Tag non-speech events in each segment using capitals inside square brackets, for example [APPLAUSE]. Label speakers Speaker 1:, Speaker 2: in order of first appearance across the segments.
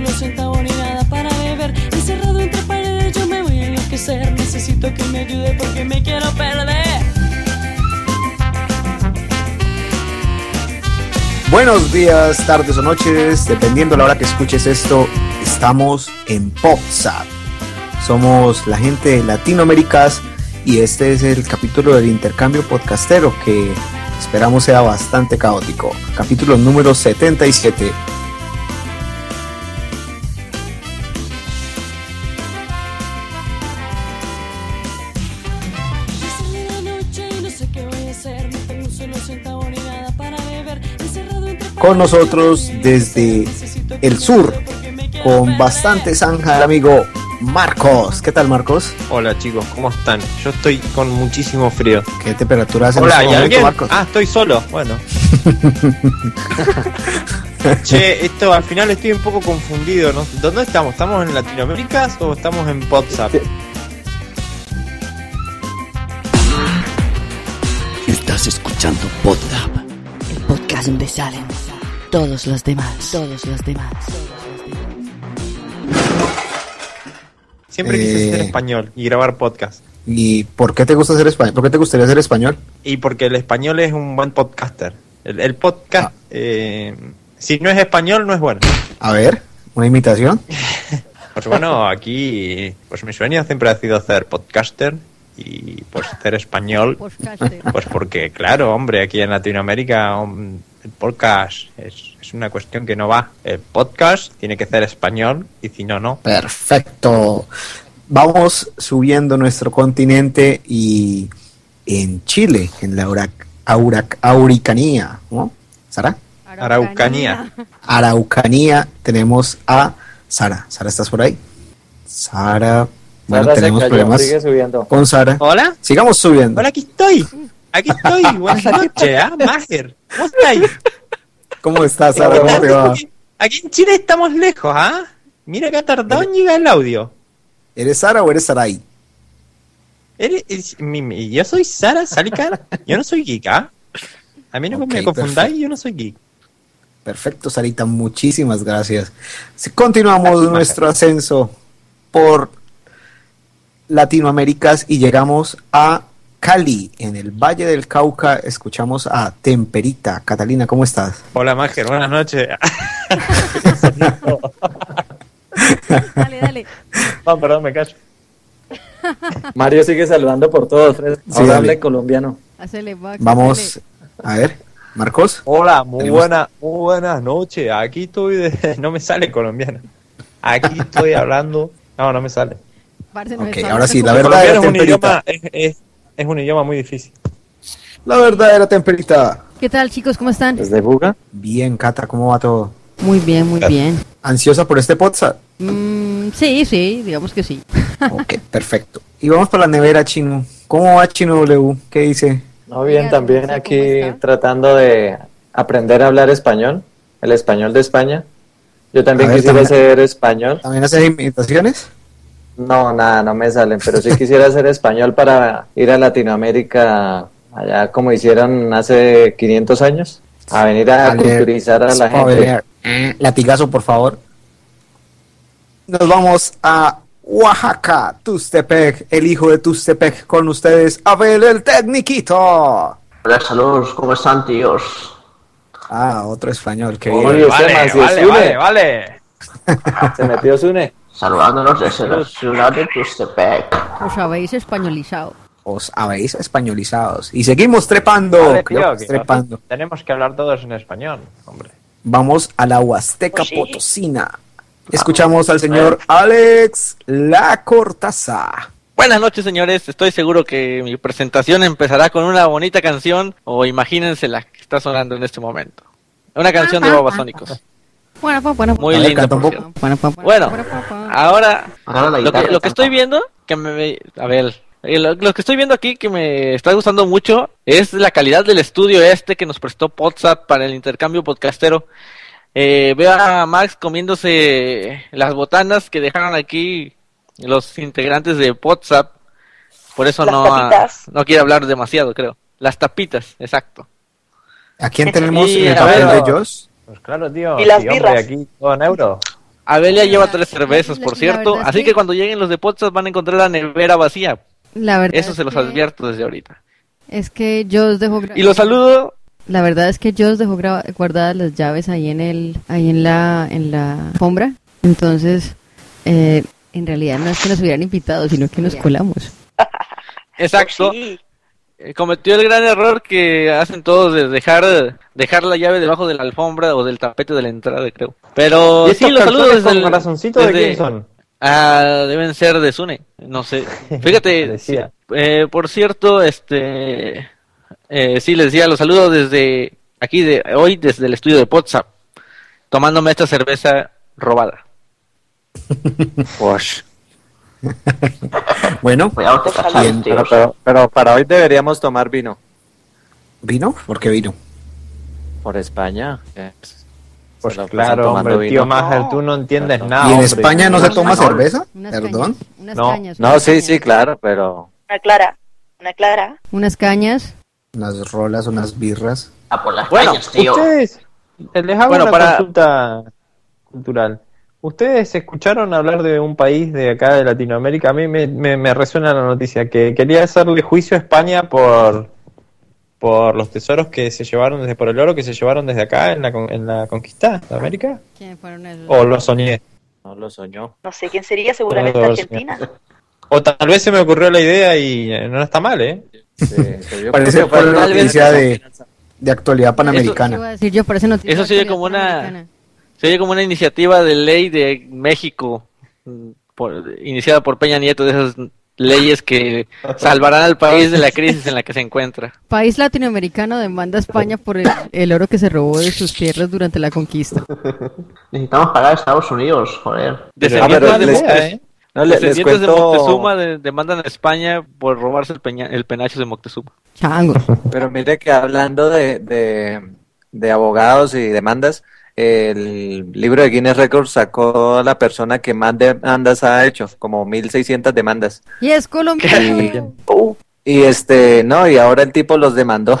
Speaker 1: Ni nada para beber. Encerrado entre paredes, yo me voy a enloquecer. Necesito que me ayude porque me quiero perder.
Speaker 2: Buenos días, tardes o noches, dependiendo de la hora que escuches esto, estamos en PopSat. Somos la gente de Latinoaméricas y este es el capítulo del intercambio podcastero que esperamos sea bastante caótico. Capítulo número 77. Con nosotros desde el sur, con bastante zanja, el amigo Marcos. ¿Qué tal, Marcos?
Speaker 3: Hola chicos, ¿cómo están? Yo estoy con muchísimo frío.
Speaker 2: ¿Qué temperatura hace en
Speaker 3: Hola,
Speaker 2: este
Speaker 3: ¿y
Speaker 2: momento,
Speaker 3: alguien?
Speaker 2: Marcos?
Speaker 3: Ah, estoy solo. Bueno. [LAUGHS] che, esto al final estoy un poco confundido. ¿no? ¿Dónde estamos? ¿Estamos en Latinoamérica o estamos en WhatsApp?
Speaker 4: Estás escuchando Podlab.
Speaker 5: El podcast donde salen todos los demás. Todos los demás.
Speaker 3: Siempre quise
Speaker 2: Eh.
Speaker 3: ser español y grabar podcast.
Speaker 2: ¿Y por qué te gusta ser español? ¿Por qué te gustaría ser español?
Speaker 3: Y porque el español es un buen podcaster. El, el podcast,
Speaker 2: Ah.
Speaker 3: eh, si no es español, no es bueno.
Speaker 2: A ver, una imitación. [LAUGHS]
Speaker 3: Pues bueno, aquí, pues mi sueño siempre ha sido ser podcaster y pues ser español. Pues porque, claro, hombre, aquí en Latinoamérica hom- el podcast es, es una cuestión que no va. El podcast tiene que ser español y si no, no.
Speaker 2: Perfecto. Vamos subiendo nuestro continente y en Chile, en la Aurac- Aurac- Auricanía, ¿no? ¿Sara?
Speaker 3: Araucanía.
Speaker 2: Araucanía, tenemos a Sara. Sara, ¿estás por ahí? Sara, bueno,
Speaker 6: Sara se
Speaker 2: tenemos
Speaker 6: cayó,
Speaker 2: problemas
Speaker 6: sigue subiendo.
Speaker 2: con Sara.
Speaker 3: Hola,
Speaker 2: Sigamos subiendo.
Speaker 3: hola, aquí estoy. Aquí estoy. Buenas [LAUGHS] noches, ¿ah? Mager. ¿Cómo estáis?
Speaker 2: ¿Cómo estás, Sara? ¿Cómo te va?
Speaker 3: Aquí en Chile estamos lejos, ¿ah? Mira que ha tardado en llegar el audio.
Speaker 2: ¿Eres Sara o eres Sarai?
Speaker 3: Eres- es- mi- mi- yo soy Sara Salicar. Yo no soy geek, ¿ah? A mí no me confundáis,
Speaker 2: perfecto.
Speaker 3: yo no soy geek.
Speaker 2: Perfecto, Sarita, muchísimas gracias. Si Continuamos
Speaker 3: Gracias,
Speaker 2: nuestro ascenso por Latinoaméricas y llegamos a Cali, en el Valle del Cauca. Escuchamos a Temperita. Catalina, ¿cómo estás?
Speaker 3: Hola, Mager, buenas noches.
Speaker 7: Dale, dale.
Speaker 3: No, perdón, me callo.
Speaker 6: Mario sigue saludando por todos.
Speaker 2: Sí,
Speaker 6: Ahora
Speaker 2: dale.
Speaker 6: hable colombiano.
Speaker 7: Hacele, Max.
Speaker 2: Vamos, a ver, Marcos.
Speaker 3: Hola, muy
Speaker 2: Tenemos-
Speaker 3: buena, muy buenas noches. Aquí estoy de... [LAUGHS] No me sale colombiano. Aquí estoy hablando... No, no me sale.
Speaker 7: Parce, no
Speaker 2: ahora sí, la verdad
Speaker 3: un idioma... Es, es- es un idioma muy difícil.
Speaker 2: La verdad era Temperita.
Speaker 7: ¿Qué tal, chicos? ¿Cómo están?
Speaker 6: ¿Desde Buga?
Speaker 2: Bien, Cata, ¿cómo va todo?
Speaker 7: Muy bien, muy bien.
Speaker 2: ¿Ansiosa por este podcast?
Speaker 7: Mm, sí, sí, digamos que sí. [LAUGHS]
Speaker 2: Ok, perfecto. Y vamos para la nevera, Chino. ¿Cómo va Chino W? ¿Qué dice?
Speaker 6: No, bien, también
Speaker 7: ¿cómo
Speaker 6: aquí tratando de aprender a hablar español, el español de España. Yo también
Speaker 2: ver,
Speaker 6: quisiera
Speaker 2: también-
Speaker 6: ser español.
Speaker 2: ¿También haces imitaciones?
Speaker 6: No, nada, no me salen, pero sí quisiera ser español para ir a Latinoamérica, allá como hicieron hace 500 años, a venir a
Speaker 2: Vale,
Speaker 6: culturizar a la gente.
Speaker 2: Eh, Latigazo, por favor. Nos vamos a Oaxaca, Tustepec, el hijo de Tustepec, con ustedes, Abel el Tecniquito.
Speaker 8: Hola, saludos, ¿cómo están, tíos?
Speaker 2: Ah, otro español, que
Speaker 3: vale,
Speaker 6: Zune.
Speaker 3: vale, vale. [LAUGHS]
Speaker 6: Se metió Zune.
Speaker 8: Saludándonos desde la ciudad de Tustepec.
Speaker 7: Os habéis españolizado.
Speaker 2: Os habéis españolizados. Y seguimos trepando,
Speaker 3: Vale,
Speaker 2: creo
Speaker 3: tío,
Speaker 2: que trepando.
Speaker 3: Tenemos que hablar todos en español, hombre.
Speaker 2: Vamos a la Huasteca
Speaker 8: Pues sí.
Speaker 2: Potosina. Escuchamos al señor Alex La Cortaza.
Speaker 9: Buenas noches, señores. Estoy seguro que mi presentación empezará con una bonita canción o imagínense la que está sonando en este momento. Una canción de Babasónicos.
Speaker 7: Bueno, pues, bueno,
Speaker 9: Muy
Speaker 2: A ver, un poco.
Speaker 7: bueno, pues,
Speaker 9: Bueno,
Speaker 7: bueno, pues, bueno.
Speaker 9: ahora
Speaker 8: la
Speaker 9: lo que, lo que estoy viendo, que me, a ver, eh, lo, lo que estoy viendo aquí que me está gustando mucho es la calidad del estudio este que nos prestó WhatsApp para el intercambio podcastero. Eh, veo a Max comiéndose las botanas que dejaron aquí los integrantes de WhatsApp. Por eso
Speaker 10: Las
Speaker 9: no,
Speaker 10: tapitas.
Speaker 9: no quiere hablar demasiado, creo. Las tapitas, exacto.
Speaker 2: ¿A quién tenemos
Speaker 9: Y,
Speaker 2: el
Speaker 9: a
Speaker 2: papel
Speaker 9: ver,
Speaker 2: de Joss?
Speaker 3: Pues claro, tío.
Speaker 10: Y las
Speaker 3: hombre,
Speaker 10: birras.
Speaker 3: aquí todo en euros.
Speaker 9: Abelia lleva tres cervezas, por cierto. Así
Speaker 7: que-
Speaker 9: que cuando lleguen los de WhatsApp van a encontrar la nevera vacía.
Speaker 7: La verdad
Speaker 9: Eso
Speaker 7: es
Speaker 9: se los
Speaker 7: que-
Speaker 9: advierto desde ahorita.
Speaker 7: Es que yo os dejo
Speaker 9: Y los saludo
Speaker 7: La verdad es que yo os dejo guardadas las llaves ahí en el, ahí en la, en la alfombra. Entonces, eh, en realidad no es que nos hubieran invitado, sino que nos colamos.
Speaker 9: Exacto.
Speaker 10: Sí.
Speaker 9: Eh, Cometió el gran error que hacen todos de dejar dejar la llave debajo de la alfombra o del tapete de la entrada, creo. Pero
Speaker 3: ¿Y
Speaker 9: sí, los saludo
Speaker 3: cartones
Speaker 9: desde el-
Speaker 3: corazoncito de quién son?
Speaker 9: Ah, deben ser de Sune, no sé. [LAUGHS] Fíjate, eh, por cierto, este, eh, sí, les decía, los saludo desde aquí, de hoy, desde el estudio de WhatsApp, tomándome esta cerveza robada. [LAUGHS] [LAUGHS]
Speaker 2: Bueno,
Speaker 8: Cuidado te tío.
Speaker 6: Pero, pero, pero para hoy deberíamos tomar vino.
Speaker 2: ¿vino? ¿Por qué vino?
Speaker 6: Por España. que
Speaker 3: Pues claro, hombre, tío
Speaker 6: vino.
Speaker 3: Mager, tú no entiendes
Speaker 6: Perdón.
Speaker 3: nada.
Speaker 2: ¿Y en
Speaker 3: hombre.
Speaker 2: España no se toma
Speaker 8: español.
Speaker 2: cerveza?
Speaker 7: Unas
Speaker 2: Perdón.
Speaker 7: cañas, unas
Speaker 3: No.
Speaker 7: cañas.
Speaker 6: No, sí,
Speaker 7: cañas.
Speaker 6: sí, claro, pero
Speaker 10: Una clara. Una clara.
Speaker 7: Unas cañas.
Speaker 2: Unas rolas, unas birras.
Speaker 8: Ah, por las
Speaker 9: Bueno,
Speaker 8: calles, tío.
Speaker 3: Ustedes, eh, les hago
Speaker 9: Bueno,
Speaker 3: una
Speaker 9: para-
Speaker 3: consulta cultural. ¿Ustedes escucharon hablar de un país de acá de Latinoamérica? A mí me, me, me resuena la noticia que quería hacerle juicio a España por, por los tesoros que se llevaron desde, por el oro que se llevaron desde acá en la, con- en la conquista de América.
Speaker 7: ¿Quién fueron esos?
Speaker 3: ¿O lo soñé?
Speaker 6: no lo soñó.
Speaker 10: No sé quién sería, seguramente Argentina.
Speaker 3: O tal vez se me ocurrió la idea y eh, no está mal, ¿eh?
Speaker 6: Sí, yo [LAUGHS]
Speaker 2: Parece
Speaker 6: creo que fue
Speaker 2: por
Speaker 6: vez
Speaker 2: noticia de, actualidad
Speaker 7: Eso iba
Speaker 2: panamericana.
Speaker 7: a decir yo, parece noticia
Speaker 9: Eso se
Speaker 7: actualidad
Speaker 9: como una-
Speaker 7: panamericana.
Speaker 9: Se oye como una iniciativa de ley de México, por- iniciada por Peña Nieto, de esas leyes que salvarán al país de la crisis en la que se encuentra.
Speaker 7: País latinoamericano demanda a España por el, el oro que se robó de sus tierras durante la conquista.
Speaker 8: Necesitamos pagar a Estados Unidos, joder.
Speaker 9: Descendientes
Speaker 6: pero
Speaker 9: de,
Speaker 6: les-
Speaker 3: ¿eh?
Speaker 6: No, le- les
Speaker 9: descendientes de
Speaker 6: cuento,
Speaker 9: Moctezuma de- demandan a España por robarse el, peña- el penacho de Moctezuma.
Speaker 7: Chango.
Speaker 6: pero mire que hablando de, de, de abogados y demandas, el libro de Guinness Records sacó a la persona que más demandas ha hecho, como 1600 demandas.
Speaker 7: Y es colombiano.
Speaker 6: Y este, no, y ahora el tipo los demandó.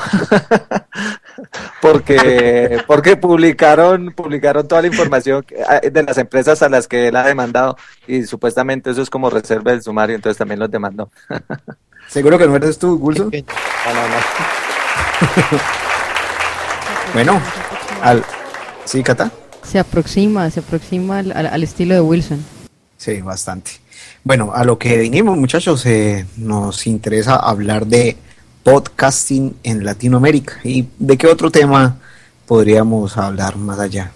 Speaker 6: [LAUGHS] porque porque publicaron publicaron toda la información ah, de las empresas a las que él ha demandado y supuestamente eso es como reserva del sumario, entonces también los demandó. [LAUGHS]
Speaker 2: ¿Seguro que no eres tú, Gulso? [LAUGHS] Bueno, al... ¿Sí, Cata?
Speaker 7: Se aproxima, se aproxima al, al- al estilo de Wilson.
Speaker 2: Sí, bastante. Bueno, a lo que vinimos, muchachos, eh, nos interesa hablar de podcasting en Latinoamérica. ¿Y de qué otro tema podríamos hablar más allá?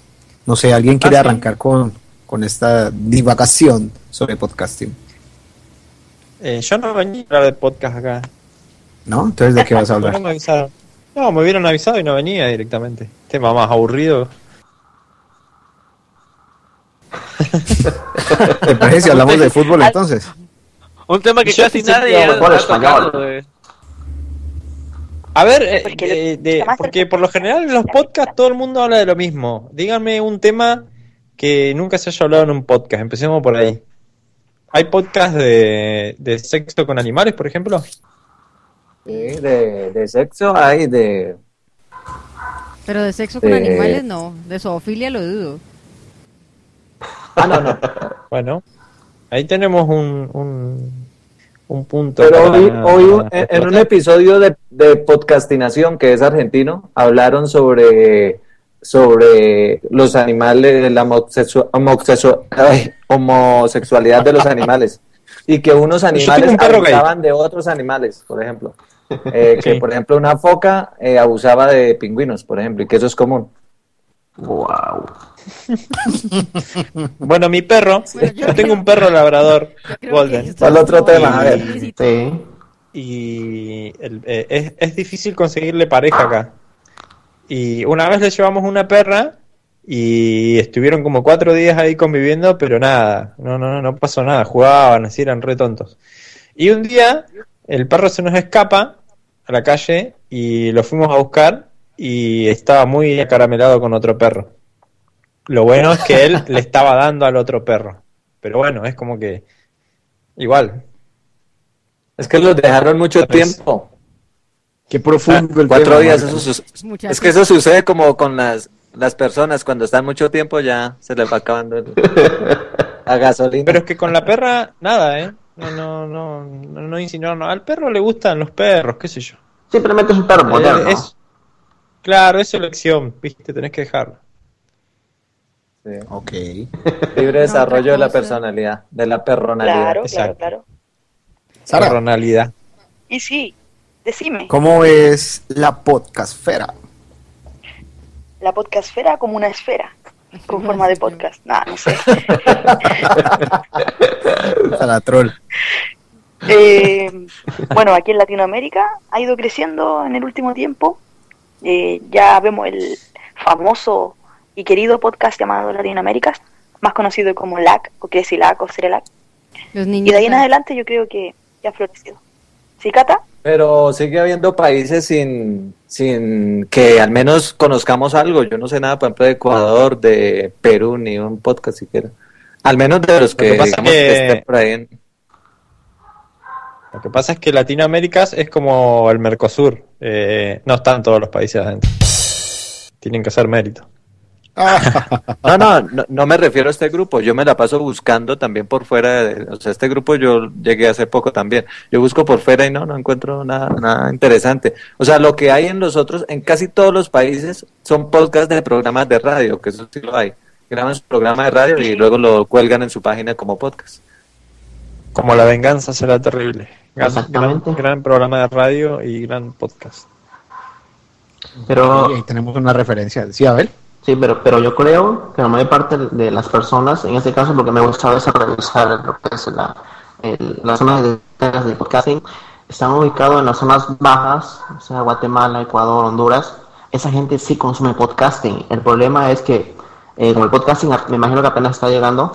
Speaker 2: No sé, ¿alguien quiere
Speaker 3: Ah,
Speaker 2: arrancar con, con esta divagación sobre podcasting?
Speaker 3: Eh, yo no venía a hablar de podcast acá.
Speaker 2: ¿No? Entonces, ¿de qué vas a [LAUGHS]
Speaker 3: No
Speaker 2: hablar?
Speaker 3: me avisaron. No, me hubieran avisado y no venía directamente. Tema más aburrido. [LAUGHS]
Speaker 2: ¿Te parece si hablamos de fútbol entonces?
Speaker 9: Un tema que
Speaker 3: Yo
Speaker 9: casi nadie ha, eh.
Speaker 3: A ver, eh, eh, de-
Speaker 10: además
Speaker 3: porque por lo general en los podcasts todo el mundo habla de lo mismo. Díganme un tema que nunca se haya hablado en un podcast. Empecemos por ahí. ¿Hay podcast de, de sexo con animales, por ejemplo?
Speaker 6: Sí, de, de sexo hay de
Speaker 7: Pero de sexo con animales no, de zoofilia lo dudo.
Speaker 6: Ah, no, no. [LAUGHS]
Speaker 3: Bueno, ahí tenemos un, un, un punto.
Speaker 6: Pero
Speaker 3: para-
Speaker 6: hoy, en, en un episodio de, de podcastinación que es argentino, hablaron sobre, sobre los animales, la homosexu- homosexu- ay, homosexualidad de los animales. Y que unos animales abusaban de otros animales, por ejemplo. [LAUGHS] Eh, Que,
Speaker 3: Sí.
Speaker 6: por ejemplo, una foca eh, abusaba de pingüinos, por ejemplo, y que eso es común.
Speaker 8: Wow. [LAUGHS]
Speaker 3: Bueno, mi perro, yo tengo un perro labrador, Golden.
Speaker 6: Al otro tema, a ver.
Speaker 11: Sí.
Speaker 3: Y el- eh, es, es difícil conseguirle pareja acá. Y una vez le llevamos una perra y estuvieron como cuatro días ahí conviviendo, pero nada, no, no, no pasó nada, jugaban, así eran re tontos. Y un día el perro se nos escapa a la calle y lo fuimos a buscar y estaba muy acaramelado con otro perro. Lo bueno es que él le estaba dando al otro perro. Pero bueno, es como que igual.
Speaker 6: Es que los dejaron mucho tiempo.
Speaker 2: Qué profundo el
Speaker 6: Cuatro
Speaker 2: tema,
Speaker 6: días, eso su- es que eso sucede como con las, las personas, cuando están mucho tiempo ya se les va acabando el- [LAUGHS] la gasolina.
Speaker 3: Pero es que con la perra, nada, ¿eh? No, no, no, no, no insinuaron. Al perro le gustan los perros, qué sé yo.
Speaker 11: Simplemente es un perro
Speaker 3: Eh,
Speaker 11: moderno.
Speaker 3: es- claro, es elección, viste, tenés que dejarlo.
Speaker 2: Ok.
Speaker 6: Libre desarrollo de la personalidad, de la perronalidad.
Speaker 10: Claro, claro,
Speaker 3: Exacto.
Speaker 10: claro.
Speaker 2: Sara,
Speaker 3: Personalidad.
Speaker 10: Y sí, decime,
Speaker 2: ¿cómo es la podcastfera?
Speaker 10: la podcastfera como una esfera, con forma de podcast. Nada, no sé. [LAUGHS]
Speaker 2: Sara Troll.
Speaker 10: Eh, bueno, aquí en Latinoamérica ha ido creciendo en el último tiempo. Eh, ya vemos el famoso y querido podcast llamado Latinoaméricas, más conocido como LAC, o Creci LAC, o Cerelac.
Speaker 7: Los
Speaker 10: Y
Speaker 7: niños.
Speaker 10: de ahí en adelante yo creo que ya ha florecido. ¿Sí, Cata?
Speaker 6: Pero sigue habiendo países sin, sin que al menos conozcamos algo. Yo no sé nada, por ejemplo, de Ecuador, de Perú, ni un podcast siquiera. Al menos de los
Speaker 3: que
Speaker 6: que,
Speaker 3: pasa
Speaker 6: digamos,
Speaker 3: que-
Speaker 6: que estén por ahí. en-
Speaker 3: Lo que pasa es que Latinoamérica es como el Mercosur. eh, no están todos los países adentro. Tienen que hacer mérito.
Speaker 6: No, no, no, no me refiero a este grupo. Yo me la paso buscando también por fuera. De, o sea, este grupo yo llegué hace poco también. Yo busco por fuera y no, no encuentro nada, nada interesante. O sea, lo que hay en los otros, en casi todos los países, son podcasts de programas de radio, que eso sí lo hay. Graban su programa de radio y luego lo cuelgan en su página como podcast.
Speaker 3: Como la venganza será terrible. Gran,
Speaker 11: Exactamente.
Speaker 3: gran, programa de radio y gran podcast.
Speaker 11: Pero
Speaker 2: Y ahí tenemos una referencia. Sí, a ver.
Speaker 11: Sí, pero, pero yo creo que la mayor parte de las personas, en este caso, lo que me gusta es revisar lo que es la, el- las zonas de, podcasting, están ubicados en las zonas bajas, o sea, Guatemala, Ecuador, Honduras. Esa gente sí consume podcasting. El problema es que, eh, como el podcasting me imagino que apenas está llegando,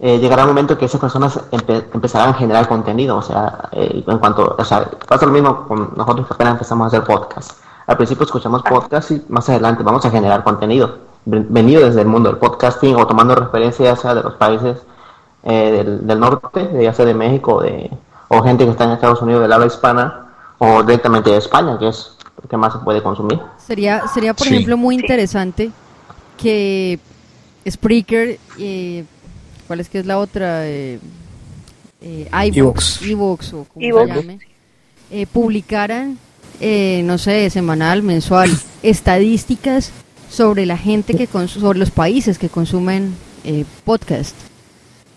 Speaker 11: eh, llegará un momento que esas personas empe- empezarán a generar contenido. O sea, eh, en cuanto, o sea, pasa lo mismo con nosotros que apenas empezamos a hacer podcast. Al principio escuchamos podcast y más adelante vamos a generar contenido. Ven- Venido desde el mundo del podcasting o tomando referencia ya sea de los países eh, del, del norte, de- ya sea de México o de, o gente que está en Estados Unidos del habla hispana o directamente de España, que es lo que más se puede consumir.
Speaker 7: Sería, sería por
Speaker 2: Sí.
Speaker 7: ejemplo, muy interesante que Spreaker, eh, ¿cuál es que es la otra? Eh, eh, iVoox,
Speaker 2: iVoox.
Speaker 7: iVoox, o como se llame, eh, publicaran, eh, no sé, semanal, mensual, estadísticas sobre la gente que sobre los países que consumen eh, podcast.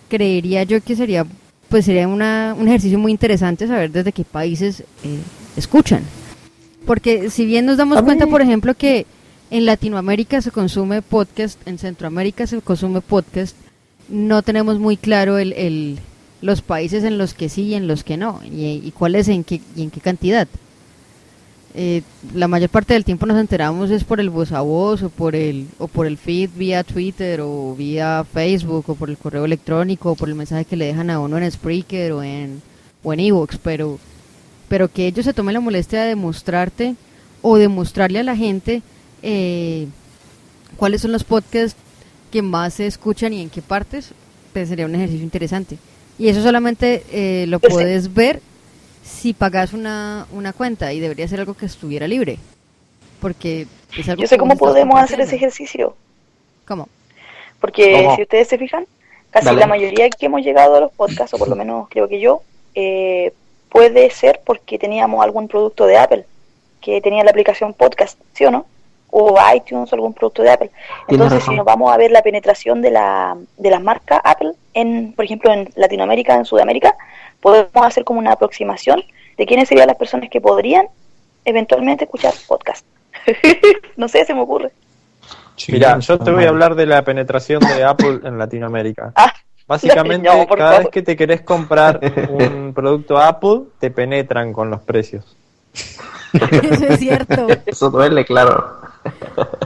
Speaker 7: Creería yo que sería, pues sería una, un ejercicio muy interesante saber desde qué países eh, escuchan. Porque si bien nos damos cuenta, por ejemplo, que en Latinoamérica se consume podcast, en Centroamérica se consume podcast, no tenemos muy claro el, el- los países en los que sí y en los que no, y, y cuáles en qué, y en qué cantidad. Eh, la mayor parte del tiempo nos enteramos es por el voz a voz o por el o por el feed vía Twitter o vía Facebook o por el correo electrónico o por el mensaje que le dejan a uno en Spreaker o en o en Evox, pero pero que ellos se tomen la molestia de demostrarte o demostrarle a la gente eh, cuáles son los podcasts que más se escuchan y en qué partes, pues sería un ejercicio interesante. Y eso solamente eh, lo puedes ver si pagas una, una cuenta y debería ser algo que estuviera libre. Porque es algo
Speaker 10: Yo sé
Speaker 7: que
Speaker 10: cómo podemos hacer ese ejercicio.
Speaker 7: ¿Cómo?
Speaker 10: Porque
Speaker 6: ¿Cómo?
Speaker 10: si ustedes se fijan, casi
Speaker 11: Dale.
Speaker 10: la mayoría que hemos llegado a los podcasts, o por lo menos creo que yo, eh, puede ser porque teníamos algún producto de Apple, que tenía la aplicación podcast, ¿sí o no? O iTunes o algún producto de Apple. Entonces, si nos vamos a ver la penetración de, la, de las marcas Apple, en, por ejemplo, en Latinoamérica, en Sudamérica, podemos hacer como una aproximación de quiénes serían las personas que podrían eventualmente escuchar podcast. [LAUGHS] no sé, se me ocurre.
Speaker 3: Mira, yo te voy a hablar de la penetración de Apple en Latinoamérica. [LAUGHS]
Speaker 10: Ah,
Speaker 3: Básicamente,
Speaker 10: no,
Speaker 3: cada vez que te querés comprar [LAUGHS] un producto Apple, te penetran con los precios.
Speaker 7: Eso es cierto.
Speaker 8: Eso duele, claro.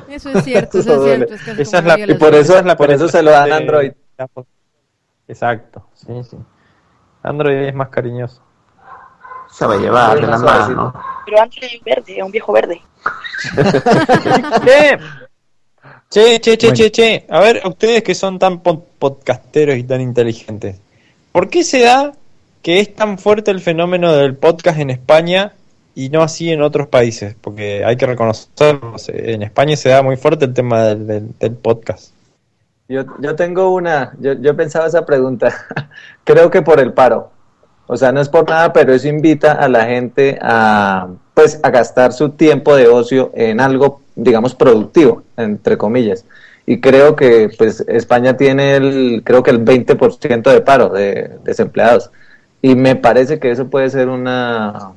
Speaker 7: Eso es cierto,
Speaker 6: Eso
Speaker 7: eso es cierto. Es casi
Speaker 3: Esa es la,
Speaker 6: Y por eso,
Speaker 3: es la
Speaker 6: por eso se lo dan Android.
Speaker 3: Apple. Exacto, sí, sí. Android es más cariñoso.
Speaker 8: Se va a llevar de la mano.
Speaker 10: Pero antes es verde, es un viejo verde. [LAUGHS]
Speaker 3: Che, che, che, che,
Speaker 2: Bueno.
Speaker 3: che, che. A ver, ustedes que son tan pod- podcasteros y tan inteligentes, ¿por qué se da que es tan fuerte el fenómeno del podcast en España y no así en otros países? Porque hay que reconocerlo, en España se da muy fuerte el tema del, del- del podcast.
Speaker 6: Yo, yo tengo una, yo, yo pensaba esa pregunta. [LAUGHS] Creo que por el paro. O sea, no es por nada, pero eso invita a la gente a, pues, a gastar su tiempo de ocio en algo, digamos, productivo, entre comillas. Y creo que, pues, España tiene el, creo que el 20% de paro de desempleados. Y me parece que eso puede ser una,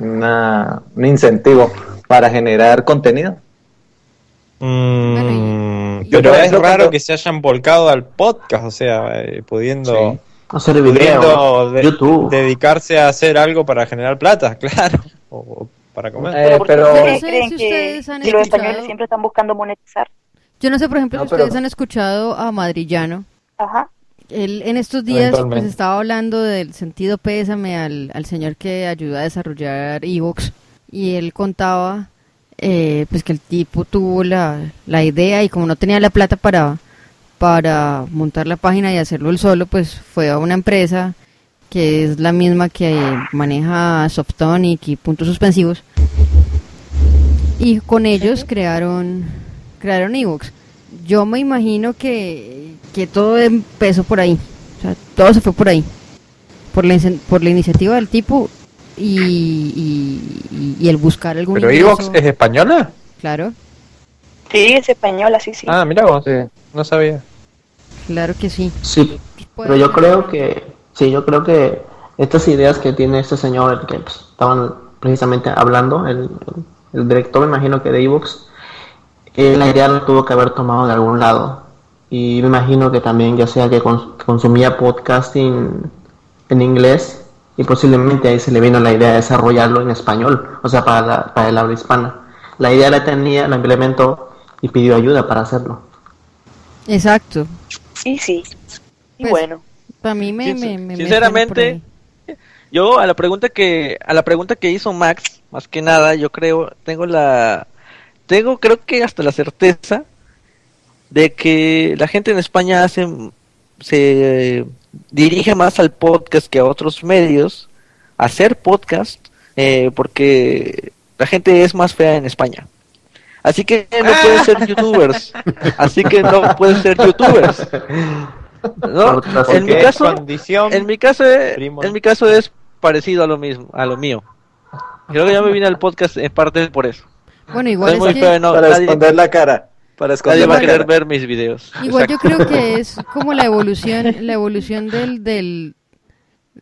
Speaker 6: una, un incentivo para generar contenido.
Speaker 3: Mm,
Speaker 7: y-
Speaker 3: pero es raro
Speaker 6: cuando-
Speaker 3: que se hayan volcado al podcast, o sea, eh, pudiendo,
Speaker 6: Sí.
Speaker 8: Hacer
Speaker 3: pudiendo
Speaker 8: video,
Speaker 3: de-
Speaker 8: YouTube.
Speaker 3: dedicarse a hacer algo para generar plata, [LAUGHS] claro, o, o para comer.
Speaker 6: Eh,
Speaker 10: Pero ¿por qué
Speaker 6: pero-
Speaker 7: no sé
Speaker 10: creen
Speaker 7: si
Speaker 10: que,
Speaker 7: ustedes han
Speaker 10: que los españoles siempre están buscando monetizar?
Speaker 7: Yo no sé, por ejemplo,
Speaker 6: No,
Speaker 7: si
Speaker 6: pero-
Speaker 7: ustedes han escuchado a Madrillano.
Speaker 10: Ajá.
Speaker 7: Él en estos días pues, estaba hablando del sentido pésame al, al señor que ayudó a desarrollar Evox y él contaba eh, pues que el tipo tuvo la, la idea y como no tenía la plata para, para montar la página y hacerlo él solo, pues fue a una empresa que es la misma que maneja Softonic y puntos suspensivos y con ellos crearon crearon Evox. Yo me imagino que, que todo empezó por ahí. O sea, todo se fue por ahí. Por la, por la iniciativa del tipo y, y, y el buscar algún
Speaker 3: ¿Pero. Evox es española?
Speaker 7: Claro,
Speaker 10: Sí, es española, sí, sí.
Speaker 3: Ah, mira vos, no sabía.
Speaker 7: claro que sí.
Speaker 8: Sí, pero yo creo que, sí, yo creo que estas ideas que tiene este señor, el que pues, estaban precisamente hablando, el, el director, me imagino que de Evox, eh, la idea la tuvo que haber tomado de algún lado. Y me imagino que también, ya sea que cons- consumía podcasting en inglés, y posiblemente ahí se le vino la idea de desarrollarlo en español, o sea, para, la- para el habla hispana. La idea la tenía, la implementó y pidió ayuda para hacerlo.
Speaker 7: Exacto.
Speaker 10: Sí, sí. Y
Speaker 7: Pues,
Speaker 10: bueno.
Speaker 7: Para mí me,
Speaker 9: Sin-
Speaker 7: me- me- me
Speaker 9: sinceramente, Yo a la pregunta que a la pregunta que hizo Max, más que nada, yo creo tengo la tengo creo que hasta la certeza de que la gente en España hace se dirige más al podcast que a otros medios hacer podcast eh, porque la gente es más fea en España. Así que no pueden ser youtubers. Así que no pueden ser youtubers. En mi caso, en mi caso, en mi caso es parecido a lo mismo, a lo mío. Creo que ya me vine al podcast en parte por eso.
Speaker 7: Bueno, igual
Speaker 9: Soy muy
Speaker 7: que-
Speaker 9: feo, no,
Speaker 6: para
Speaker 9: nadie,
Speaker 6: esconder la cara. Para esconder
Speaker 9: nadie va a
Speaker 6: la
Speaker 9: querer
Speaker 6: cara.
Speaker 9: ver mis videos.
Speaker 7: Igual yo creo que es como la evolución, la evolución del, del,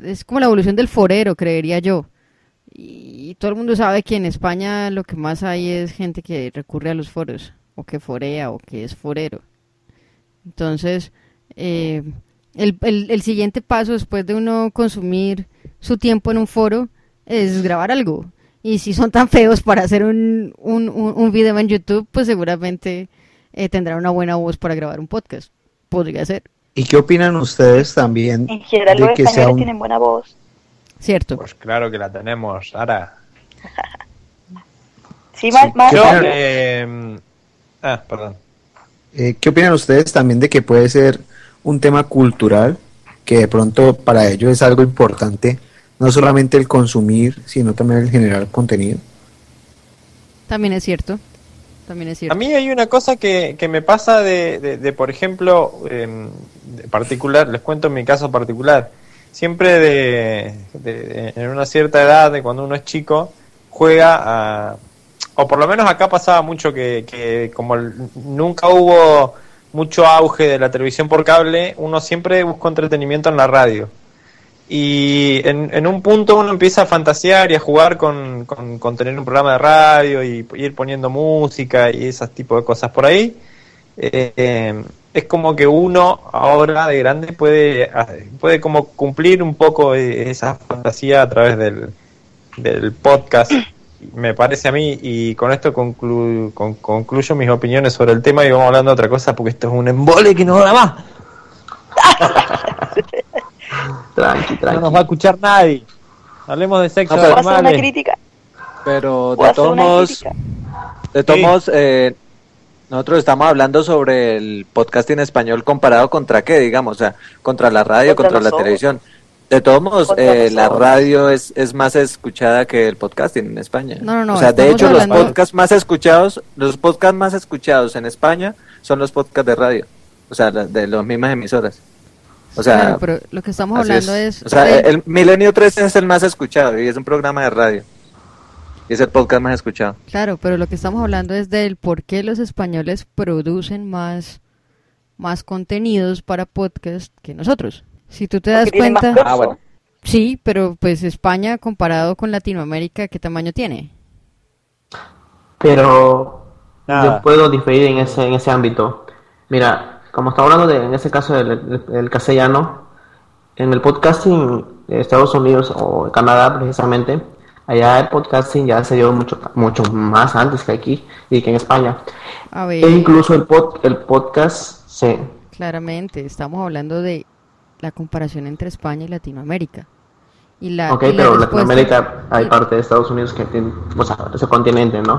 Speaker 7: es como la evolución del forero, creería yo. Y todo el mundo sabe que en España lo que más hay es gente que recurre a los foros, o que forea, o que es forero. Entonces, eh, el, el, el siguiente paso después de uno consumir su tiempo en un foro es grabar algo. Y si son tan feos para hacer un, un, un, un video en YouTube, pues seguramente eh, tendrán una buena voz para grabar un podcast. Podría ser,
Speaker 2: ¿Y qué opinan ustedes también
Speaker 10: En general
Speaker 2: de
Speaker 10: los españoles
Speaker 2: un...
Speaker 10: tienen buena voz.
Speaker 7: ¿cierto?
Speaker 3: Pues claro que la tenemos, Sara. [LAUGHS]
Speaker 10: Sí, más, más,
Speaker 3: Yo,
Speaker 10: más-
Speaker 3: eh, ah, perdón.
Speaker 2: Eh, ¿Qué opinan ustedes también de que puede ser un tema cultural, que de pronto para ellos es algo importante, no solamente el consumir, sino también el generar contenido?
Speaker 7: También es cierto. También es cierto.
Speaker 3: A mí hay una cosa que, que me pasa de, de, de, por ejemplo, em, de particular, les cuento mi caso particular. Siempre de, en una cierta edad, de cuando uno es chico, juega a... O por lo menos acá pasaba mucho que, que como nunca hubo mucho auge de la televisión por cable, uno siempre buscó entretenimiento en la radio. Y en, en un punto uno empieza a fantasear y a jugar con, con, con tener un programa de radio y ir poniendo música y ese tipo de cosas por ahí. eh, es como que uno ahora de grande puede, puede como cumplir un poco esa fantasía a través del, del podcast me parece a mí, y con esto concluyo mis opiniones sobre el tema y vamos hablando de otra cosa porque esto es un embole que no da más. [LAUGHS]
Speaker 6: tranqui, tranqui.
Speaker 3: No nos va a escuchar nadie. Hablemos de sexo.
Speaker 10: No, pero, una crítica?
Speaker 6: pero de todos modos, de todos modos, eh, nosotros estamos hablando sobre el podcast en español comparado contra qué, digamos, o sea, contra la radio, contra, la televisión. De todos modos, eh, la radio es, es más escuchada que el podcasting en España.
Speaker 7: No, no, no.
Speaker 6: O sea, de hecho, los podcasts más escuchados, los podcasts más escuchados en España son los podcasts de radio. O sea, de las mismas emisoras. O sea,
Speaker 7: pero lo que estamos hablando es...
Speaker 6: O sea, el Milenio 3 es el más escuchado y es un programa de radio. Y es el podcast más escuchado.
Speaker 7: Claro, pero lo que estamos hablando es del por qué los españoles producen más, más contenidos para podcast que nosotros. Si tú te das cuenta...
Speaker 6: Ah,
Speaker 7: sí, pero pues España comparado con Latinoamérica, ¿qué tamaño tiene?
Speaker 8: Pero yo puedo diferir en ese, en ese ámbito. Mira, como está hablando de, en ese caso del, castellano, en el podcasting de Estados Unidos o Canadá precisamente, allá el podcasting ya se dio mucho, mucho más antes que aquí y que en España. E incluso el, el podcast se...
Speaker 7: Claramente, estamos hablando de la comparación entre España y Latinoamérica. Y la,
Speaker 8: ok, pero Latinoamérica hay parte de Estados Unidos que tiene, o sea, ese continente, ¿no?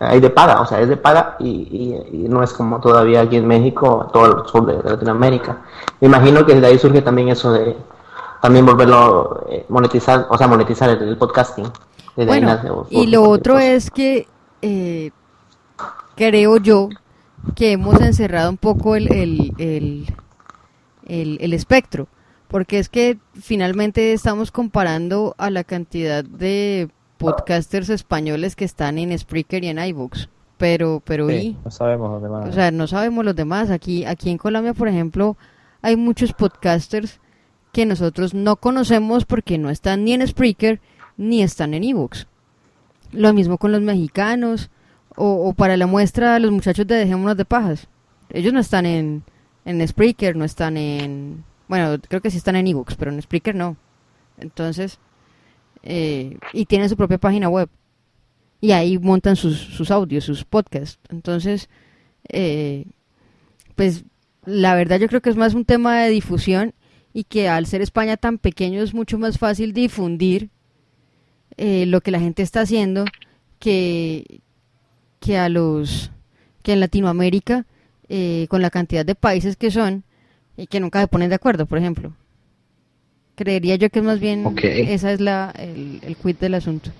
Speaker 8: hay de paga, o sea, es de paga y, no es como todavía aquí en México, todo el sur de, Latinoamérica. Me imagino que de ahí surge también eso de también volverlo eh, monetizar, o sea, monetizar el, podcasting.
Speaker 7: Bueno, y lo otro es que eh, creo yo que hemos encerrado un poco el, el, el, el espectro, porque es que finalmente estamos comparando a la cantidad de podcasters españoles que están en Spreaker y en iVoox. Pero, pero
Speaker 3: y no sabemos los demás.
Speaker 7: O sea, no sabemos los demás. Aquí, aquí en Colombia, por ejemplo, hay muchos podcasters que nosotros no conocemos porque no están ni en Spreaker ni están en iVoox. Lo mismo con los mexicanos o, para la muestra los muchachos de Dejémonos de Pajas. Ellos no están en, en Spreaker, no están en... Bueno, creo que sí están en iVoox, pero en Spreaker no. Entonces, eh, y tienen su propia página web. Y ahí montan sus, sus audios, sus podcasts. Entonces, eh, pues la verdad yo creo que es más un tema de difusión y que al ser España tan pequeño es mucho más fácil difundir eh, lo que la gente está haciendo que, que a los que en Latinoamérica con la cantidad de países que son y que nunca se ponen de acuerdo, por ejemplo. Creería yo que es más bien esa es la, el, el quid del asunto.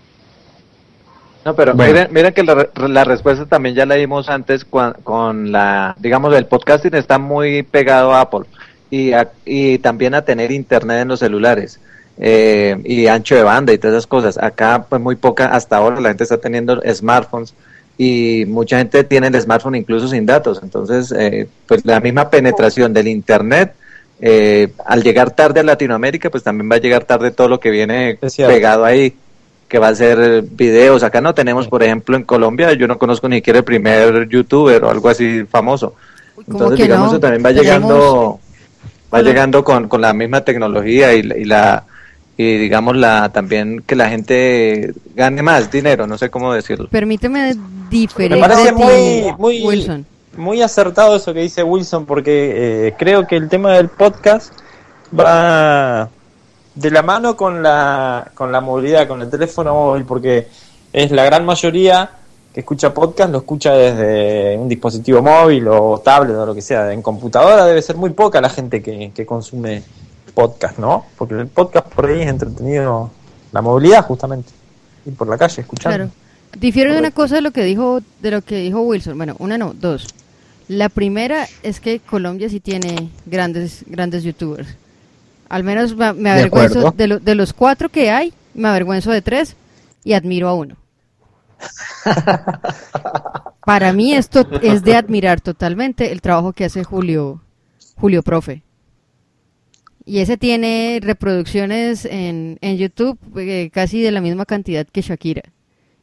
Speaker 6: No, pero miren, miren, que la, la, respuesta también ya la dimos antes con, la, digamos, el podcasting está muy pegado a Apple y, y también a tener internet en los celulares eh, y ancho de banda y todas esas cosas. Acá, pues muy poca, hasta ahora la gente está teniendo smartphones y mucha gente tiene el smartphone incluso sin datos. Entonces, eh, pues la misma penetración del internet eh, al llegar tarde a Latinoamérica, pues también va a llegar tarde todo lo que viene pegado ahí, que va a ser videos. Acá no tenemos, por ejemplo, en Colombia, yo no conozco ni siquiera el primer youtuber o algo así famoso. Entonces, digamos, eso también va llegando, va llegando con, con, la misma tecnología y, la y digamos la también que la gente gane más dinero, no sé cómo decirlo.
Speaker 7: Permíteme diferir
Speaker 3: Me parece muy, muy,
Speaker 7: Wilson.
Speaker 3: Muy acertado eso que dice Wilson, porque eh, creo que el tema del podcast va de la mano con la, con la movilidad, con el teléfono móvil, porque es la gran mayoría que escucha podcast, lo escucha desde un dispositivo móvil o tablet o lo que sea. En computadora debe ser muy poca la gente que, que consume podcast, ¿no? Porque el podcast por ahí es entretenido, la movilidad justamente, ir por la calle escuchando.
Speaker 7: Claro. Difiero de una cosa de lo que dijo de lo que dijo Wilson. Bueno, una no, dos. La primera es que Colombia sí tiene grandes grandes youtubers. Al menos me,
Speaker 2: De
Speaker 7: avergüenzo
Speaker 2: acuerdo.
Speaker 7: de, lo- de los cuatro que hay, me avergüenzo de tres y admiro a uno. [LAUGHS] Para mí esto es de admirar totalmente el trabajo que hace Julio Julio Profe. Y ese tiene reproducciones en, en YouTube eh, casi de la misma cantidad que Shakira.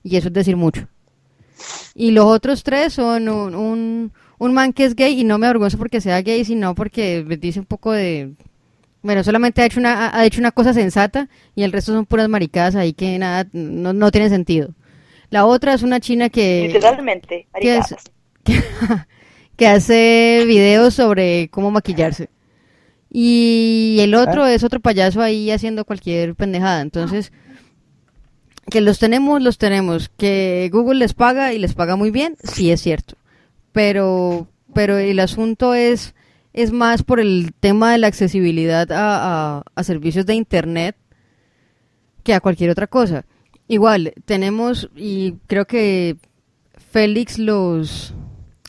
Speaker 7: Y eso es decir mucho. Y los otros tres son un, un, un man que es gay y no me avergüenzo porque sea gay, sino porque me dice un poco de... Bueno, solamente ha hecho una, ha- hecho una cosa sensata y el resto son puras maricadas ahí que nada, no, no tiene sentido. La otra es una china que...
Speaker 10: Literalmente,
Speaker 7: que, es- [LAUGHS] que hace videos sobre cómo maquillarse. Y el otro es otro payaso ahí haciendo cualquier pendejada. Entonces, que los tenemos, los tenemos. Que Google les paga y les paga muy bien, sí es cierto. Pero, pero el asunto es, es más por el tema de la accesibilidad a, a- servicios de Internet que a cualquier otra cosa. Igual, tenemos, y creo que Félix los,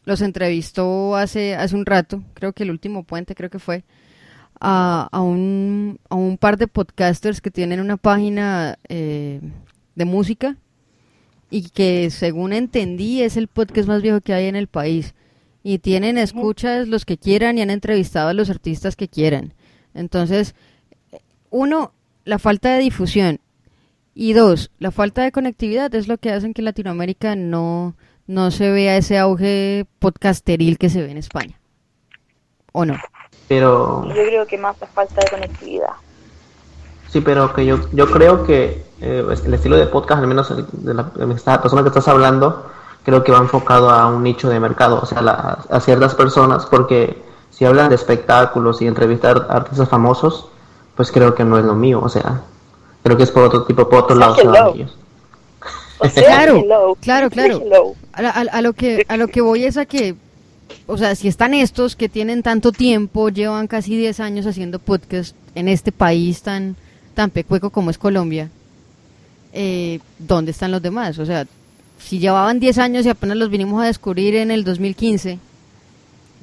Speaker 7: los entrevistó hace, hace un rato, creo que el último puente creo que fue, a, a, un, a un par de podcasters que tienen una página eh, de música y que según entendí es el podcast más viejo que hay en el país. Y tienen escuchas los que quieran y han entrevistado a los artistas que quieran. Entonces, uno, la falta de difusión. Y dos, la falta de conectividad es lo que hacen que Latinoamérica no, no se vea ese auge podcasteril que se ve en España. ¿O no?
Speaker 8: Pero
Speaker 10: Yo creo que más la falta de conectividad.
Speaker 8: Sí, pero que yo, yo creo que eh, el estilo de podcast, al menos el- de la, de esta persona que estás hablando, creo que va enfocado a un nicho de mercado, o sea, la- a ciertas personas, porque si hablan de espectáculos y entrevistar artistas famosos, pues creo que no es lo mío, o sea, creo que es por otro tipo, por otro lado. [LAUGHS]
Speaker 7: Claro,
Speaker 10: hello.
Speaker 7: claro, claro. A- a lo que, a lo que voy es a que, o sea, si están estos que tienen tanto tiempo, llevan casi 10 años haciendo podcast en este país tan, tan pecueco como es Colombia, eh, ¿dónde están los demás? O sea, si llevaban 10 años y apenas los vinimos a descubrir en el 2015,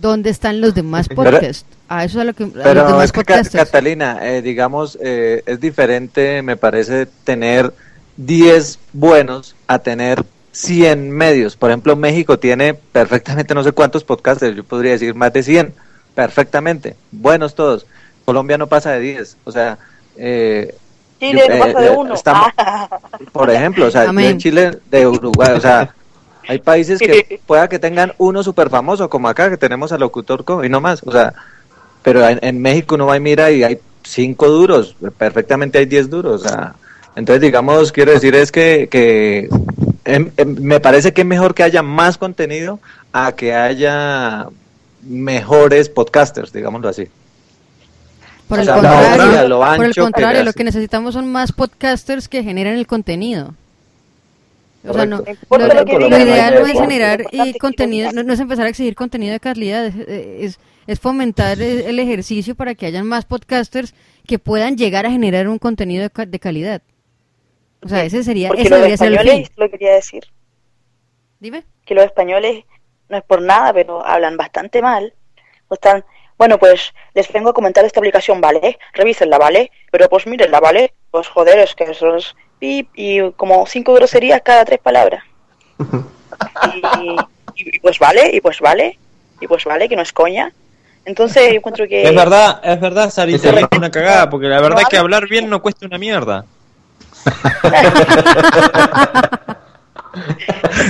Speaker 7: ¿dónde están los demás podcasts? A eso es a lo que a los
Speaker 6: Pero
Speaker 7: demás
Speaker 6: es que. Catalina, eh, digamos, eh, es diferente, me parece, tener 10 buenos a tener 100 medios. Por ejemplo, México tiene perfectamente no sé cuántos podcasters, yo podría decir más de 100, perfectamente, buenos todos. Colombia no pasa de 10, o sea... Eh,
Speaker 10: Chile
Speaker 6: yo-
Speaker 10: no pasa
Speaker 6: eh,
Speaker 10: de
Speaker 6: eh,
Speaker 10: uno.
Speaker 6: estamos- [LAUGHS]
Speaker 10: Ah.
Speaker 6: por ejemplo, o sea, yo en Chile de Uruguay, o sea, hay países que [LAUGHS] pueda que tengan uno súper famoso, como acá, que tenemos al locutor Co, y no más, o sea, pero en, en México uno va y mira y hay cinco duros, perfectamente hay diez duros, o sea, entonces digamos, quiero decir es que, que em- em, me parece que es mejor que haya más contenido a que haya mejores podcasters, digámoslo así.
Speaker 7: Por
Speaker 6: O
Speaker 7: el
Speaker 6: sea,
Speaker 7: contrario,
Speaker 6: obra, lo
Speaker 7: por el
Speaker 6: que
Speaker 7: contrario,
Speaker 6: le
Speaker 7: lo que necesitamos son más podcasters que generen el contenido. O sea, no, lo,
Speaker 10: que
Speaker 7: ideal no es generar
Speaker 10: que
Speaker 7: contenido, no, no es empezar a exigir contenido de calidad, es, es, es fomentar el, el ejercicio para que hayan más podcasters que puedan llegar a generar un contenido de, ca- de calidad. O sea, ese sería,
Speaker 10: Porque
Speaker 7: ese debería ser el fin.
Speaker 10: españoles, lo quería decir,
Speaker 7: Dime.
Speaker 10: que los españoles, no es por nada, pero hablan bastante mal. O están, bueno, pues les vengo a comentar esta aplicación, ¿vale? Revísenla, ¿vale? Pero pues mírenla, ¿vale? Pues joder, es que eso es pip y como cinco groserías cada tres palabras. [LAUGHS] Y, y- y pues vale, y pues vale, y pues vale, que no es coña. Entonces yo encuentro que...
Speaker 3: Es verdad, es verdad, Sarita,
Speaker 8: Es
Speaker 3: una cagada, porque la verdad es que hablar bien no cuesta una mierda. [LAUGHS]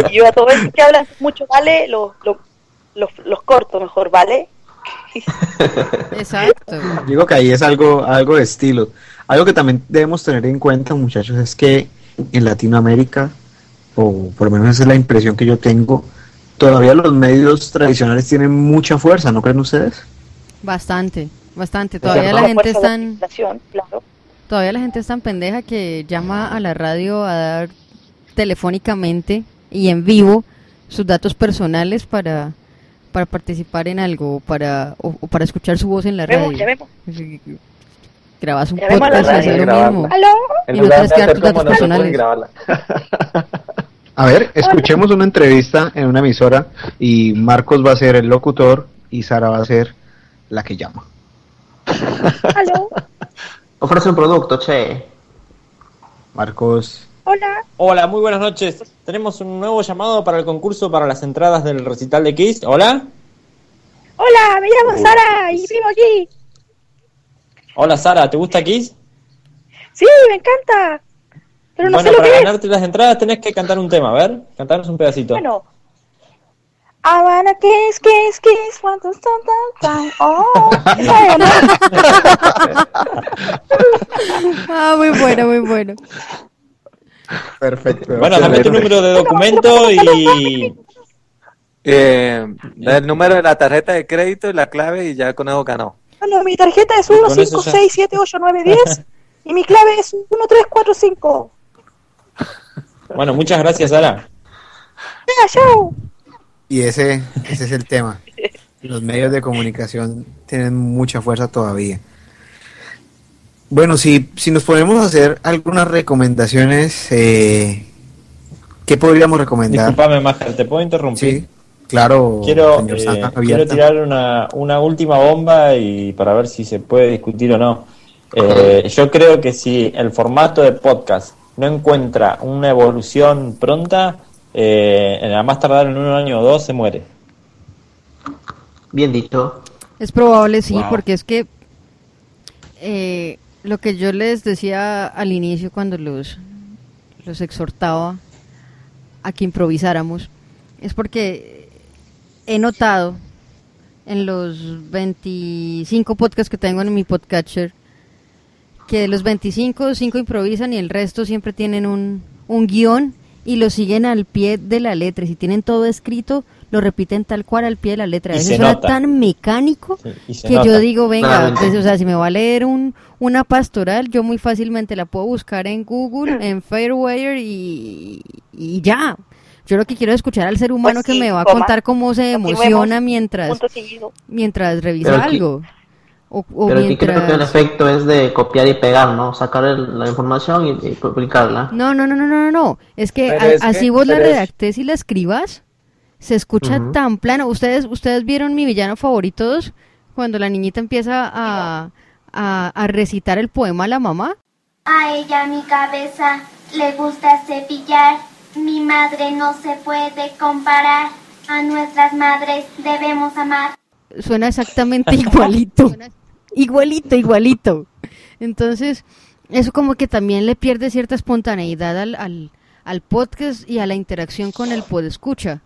Speaker 10: Y yo a todos esos que hablan mucho, ¿vale? Los, los, los, los corto mejor, ¿vale? [LAUGHS]
Speaker 7: Exacto.
Speaker 2: Digo que ahí es algo, algo de estilo. Algo que también debemos tener en cuenta, muchachos, es que en Latinoamérica, o por lo menos esa es la impresión que yo tengo, todavía los medios tradicionales tienen mucha fuerza, ¿no creen ustedes?
Speaker 7: Bastante, bastante. Todavía la gente es tan... Todavía la gente es tan pendeja que llama a la radio a dar telefónicamente y en vivo sus datos personales para, para participar en algo para, o, o para escuchar su voz en la radio. Grabas un podcast y haces lo mismo.
Speaker 6: ¿Aló?
Speaker 7: Y no tienes que dar tus datos personales. [LAUGHS]
Speaker 2: A ver, escuchemos una entrevista en una emisora y Marcos va a ser el locutor y Sara va a ser la que llama.
Speaker 10: ¿Aló? [LAUGHS]
Speaker 8: Ofrece un producto, che.
Speaker 2: Marcos.
Speaker 10: Hola.
Speaker 12: Hola, muy buenas noches. Tenemos un nuevo llamado para el concurso para las entradas del recital de Kiss. Hola.
Speaker 10: Hola, me llamo Sara y vivo aquí.
Speaker 12: Hola Sara, ¿te gusta Kiss?
Speaker 10: Sí, me encanta. Pero no
Speaker 12: bueno,
Speaker 10: sé lo
Speaker 12: para
Speaker 10: que es.
Speaker 12: ganarte las entradas tenés que cantar un tema, a ver, cantarnos un pedacito.
Speaker 10: Bueno. I wanna kiss, kiss, kiss, want to time. Oh, esa es, ¿no? [LAUGHS]
Speaker 7: Ah, muy bueno, muy bueno.
Speaker 2: Perfecto.
Speaker 12: Bueno, dame tu número de documento y...
Speaker 6: Eh, el número de la tarjeta de crédito y la clave y ya con eso ganó.
Speaker 10: Bueno, mi tarjeta es
Speaker 12: Con
Speaker 10: 1,
Speaker 12: eso
Speaker 10: 5,
Speaker 12: ya.
Speaker 10: 6, 7, 8, 9, 10 y mi clave es 1, 3, 4, 5.
Speaker 12: Bueno, muchas gracias Sara.
Speaker 10: Venga, chao.
Speaker 2: Y ese, ese es el tema. Los medios de comunicación tienen mucha fuerza todavía. Bueno, si, si nos podemos hacer algunas recomendaciones, eh, ¿qué podríamos recomendar?
Speaker 12: Disculpame, Majer, ¿te puedo interrumpir?
Speaker 2: Sí, claro,
Speaker 12: Quiero,
Speaker 2: señor
Speaker 12: eh, quiero tirar una, una última bomba y para ver si se puede discutir o no. Eh, yo creo que si el formato de podcast no encuentra una evolución pronta, eh, en a más tardar en un año o dos se muere.
Speaker 8: Bien dicho.
Speaker 7: Es probable, sí,
Speaker 12: Wow.
Speaker 7: porque es que eh, lo que yo les decía al inicio cuando los, los exhortaba a que improvisáramos, es porque he notado en los 25 podcasts que tengo en mi podcatcher que de los 25, 5 improvisan y el resto siempre tienen un, un guion y lo siguen al pie de la letra. Si tienen todo escrito, lo repiten tal cual al pie de la letra.
Speaker 12: Se
Speaker 7: suena
Speaker 12: nota.
Speaker 7: tan mecánico que yo digo, venga, pues, o sea, si me va a leer un, una pastoral, yo muy fácilmente la puedo buscar en Google, en [CLEARS THROAT] Fairwire y, y ya. Yo lo que quiero es escuchar al ser humano
Speaker 10: Pues
Speaker 7: que
Speaker 10: sí,
Speaker 7: me va a contar cómo se emociona mientras, mientras revisa algo. O, o
Speaker 8: Pero aquí creo que el
Speaker 7: mientras...
Speaker 8: efecto es de copiar y pegar, ¿no? Sacar el- la información y, y publicarla.
Speaker 7: No, no, no, no, no, no. Es que
Speaker 8: Pero
Speaker 7: a-
Speaker 8: es que-
Speaker 7: así vos la
Speaker 8: es-
Speaker 7: redactes y la escribas, se escucha tan plano. ¿Ustedes, ¿Ustedes vieron mi villano favorito 2? Cuando la niñita empieza a, a, a recitar el poema a la mamá.
Speaker 13: A ella mi cabeza le gusta cepillar. Mi madre no se puede comparar. A nuestras madres debemos amar.
Speaker 7: Suena exactamente [LAUGHS] igualito. igualito, igualito. Entonces, eso como que también le pierde cierta espontaneidad al, al, al podcast y a la interacción con el podescucha.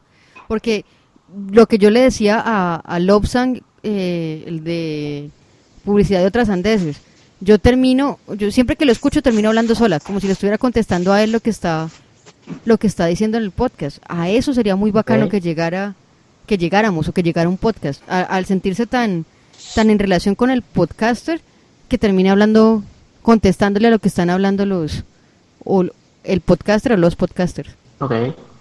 Speaker 7: Porque lo que yo le decía a, a Lobsang, eh, el de publicidad de otras andeses, yo termino, yo siempre que lo escucho termino hablando sola, como si le estuviera contestando a él lo que está lo que está diciendo en el podcast. A eso sería muy bacano que llegara que llegáramos o que llegara un podcast A- al sentirse tan tan en relación con el podcaster que termine hablando contestándole a lo que están hablando los o el podcaster o los podcasters.
Speaker 8: Ok.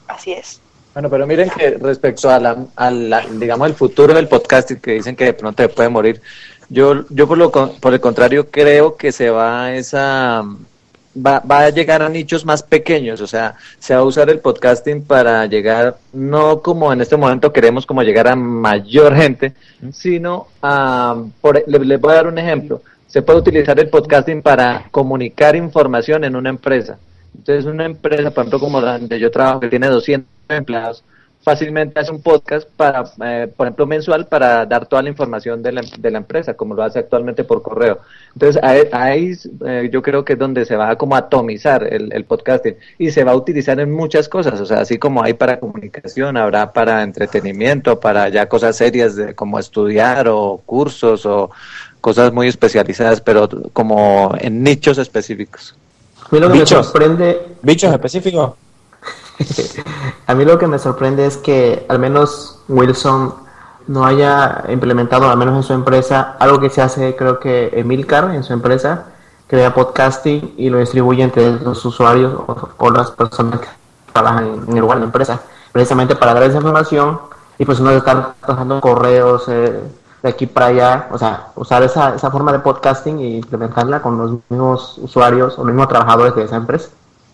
Speaker 10: Así es.
Speaker 6: Bueno, pero miren que respecto a la, a la- digamos, el futuro del podcasting, que dicen que de pronto se puede morir, yo, yo por, lo, por el contrario creo que se va a esa... Va, va a llegar a nichos más pequeños, o sea, se va a usar el podcasting para llegar, no como en este momento queremos como llegar a mayor gente, sino a, por, le, les voy a dar un ejemplo, se puede utilizar el podcasting para comunicar información en una empresa. Entonces, una empresa, por ejemplo, como donde yo trabajo, que tiene 200 empleados, fácilmente hace un podcast para, eh, por ejemplo, mensual para dar toda la información de la, de la empresa, como lo hace actualmente por correo. Entonces, ahí, ahí, eh, yo creo que es donde se va como atomizar el, el podcasting y se va a utilizar en muchas cosas, o sea, así como hay para comunicación, habrá para entretenimiento, para ya cosas serias de como estudiar o cursos o cosas muy especializadas, pero como en nichos específicos.
Speaker 11: A mí lo que me
Speaker 3: ¿Bichos?
Speaker 11: sorprende,
Speaker 3: ¿Bichos específicos? [LAUGHS]
Speaker 11: a mí lo que me sorprende es que al menos Wilson no haya implementado, al menos en su empresa, algo que se hace, creo que Emilcar en su empresa, crea podcasting y lo distribuye entre los usuarios o, o las personas que trabajan en, en el lugar de la empresa, precisamente para dar esa información y pues no estar trabajando correos eh, de aquí para allá, o sea, usar esa, esa forma de podcasting y implementarla con los mismos usuarios o los mismos trabajadores de esa empresa.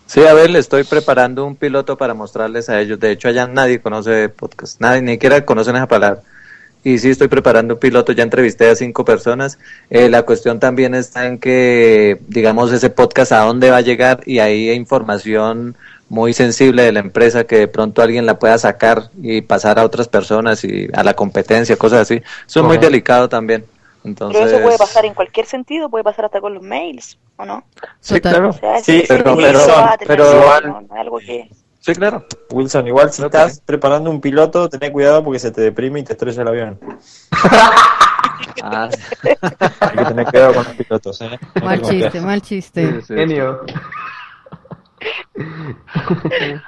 Speaker 6: Sí, a ver, le estoy preparando un piloto para mostrarles a ellos. De hecho, allá nadie conoce podcast, nadie, ni siquiera conocen esa palabra. Y sí, estoy preparando un piloto, ya entrevisté a cinco personas. Eh, la cuestión también está en que, digamos, ese podcast a dónde va a llegar y ahí hay información muy sensible de la empresa que de pronto alguien la pueda sacar y pasar a otras personas y a la competencia, cosas así. Eso es muy delicado también. Entonces,
Speaker 10: Pero eso puede pasar en cualquier sentido, puede pasar hasta con los mails, ¿o no?
Speaker 6: Sí, claro.
Speaker 10: O sea, ese-
Speaker 3: Sí, pero-
Speaker 10: nivel
Speaker 3: pero-
Speaker 10: va a tener
Speaker 3: pero
Speaker 10: que-
Speaker 3: igual-
Speaker 10: no, no es algo que...
Speaker 6: Sí, claro.
Speaker 3: Wilson, igual si estás preparando un piloto, ten cuidado porque se te deprime y te estrella el avión. [LAUGHS]
Speaker 6: Ah,
Speaker 3: Hay que tener cuidado con los pilotos, ¿eh?
Speaker 7: Mal chiste, mal chiste.
Speaker 11: Genio. [LAUGHS]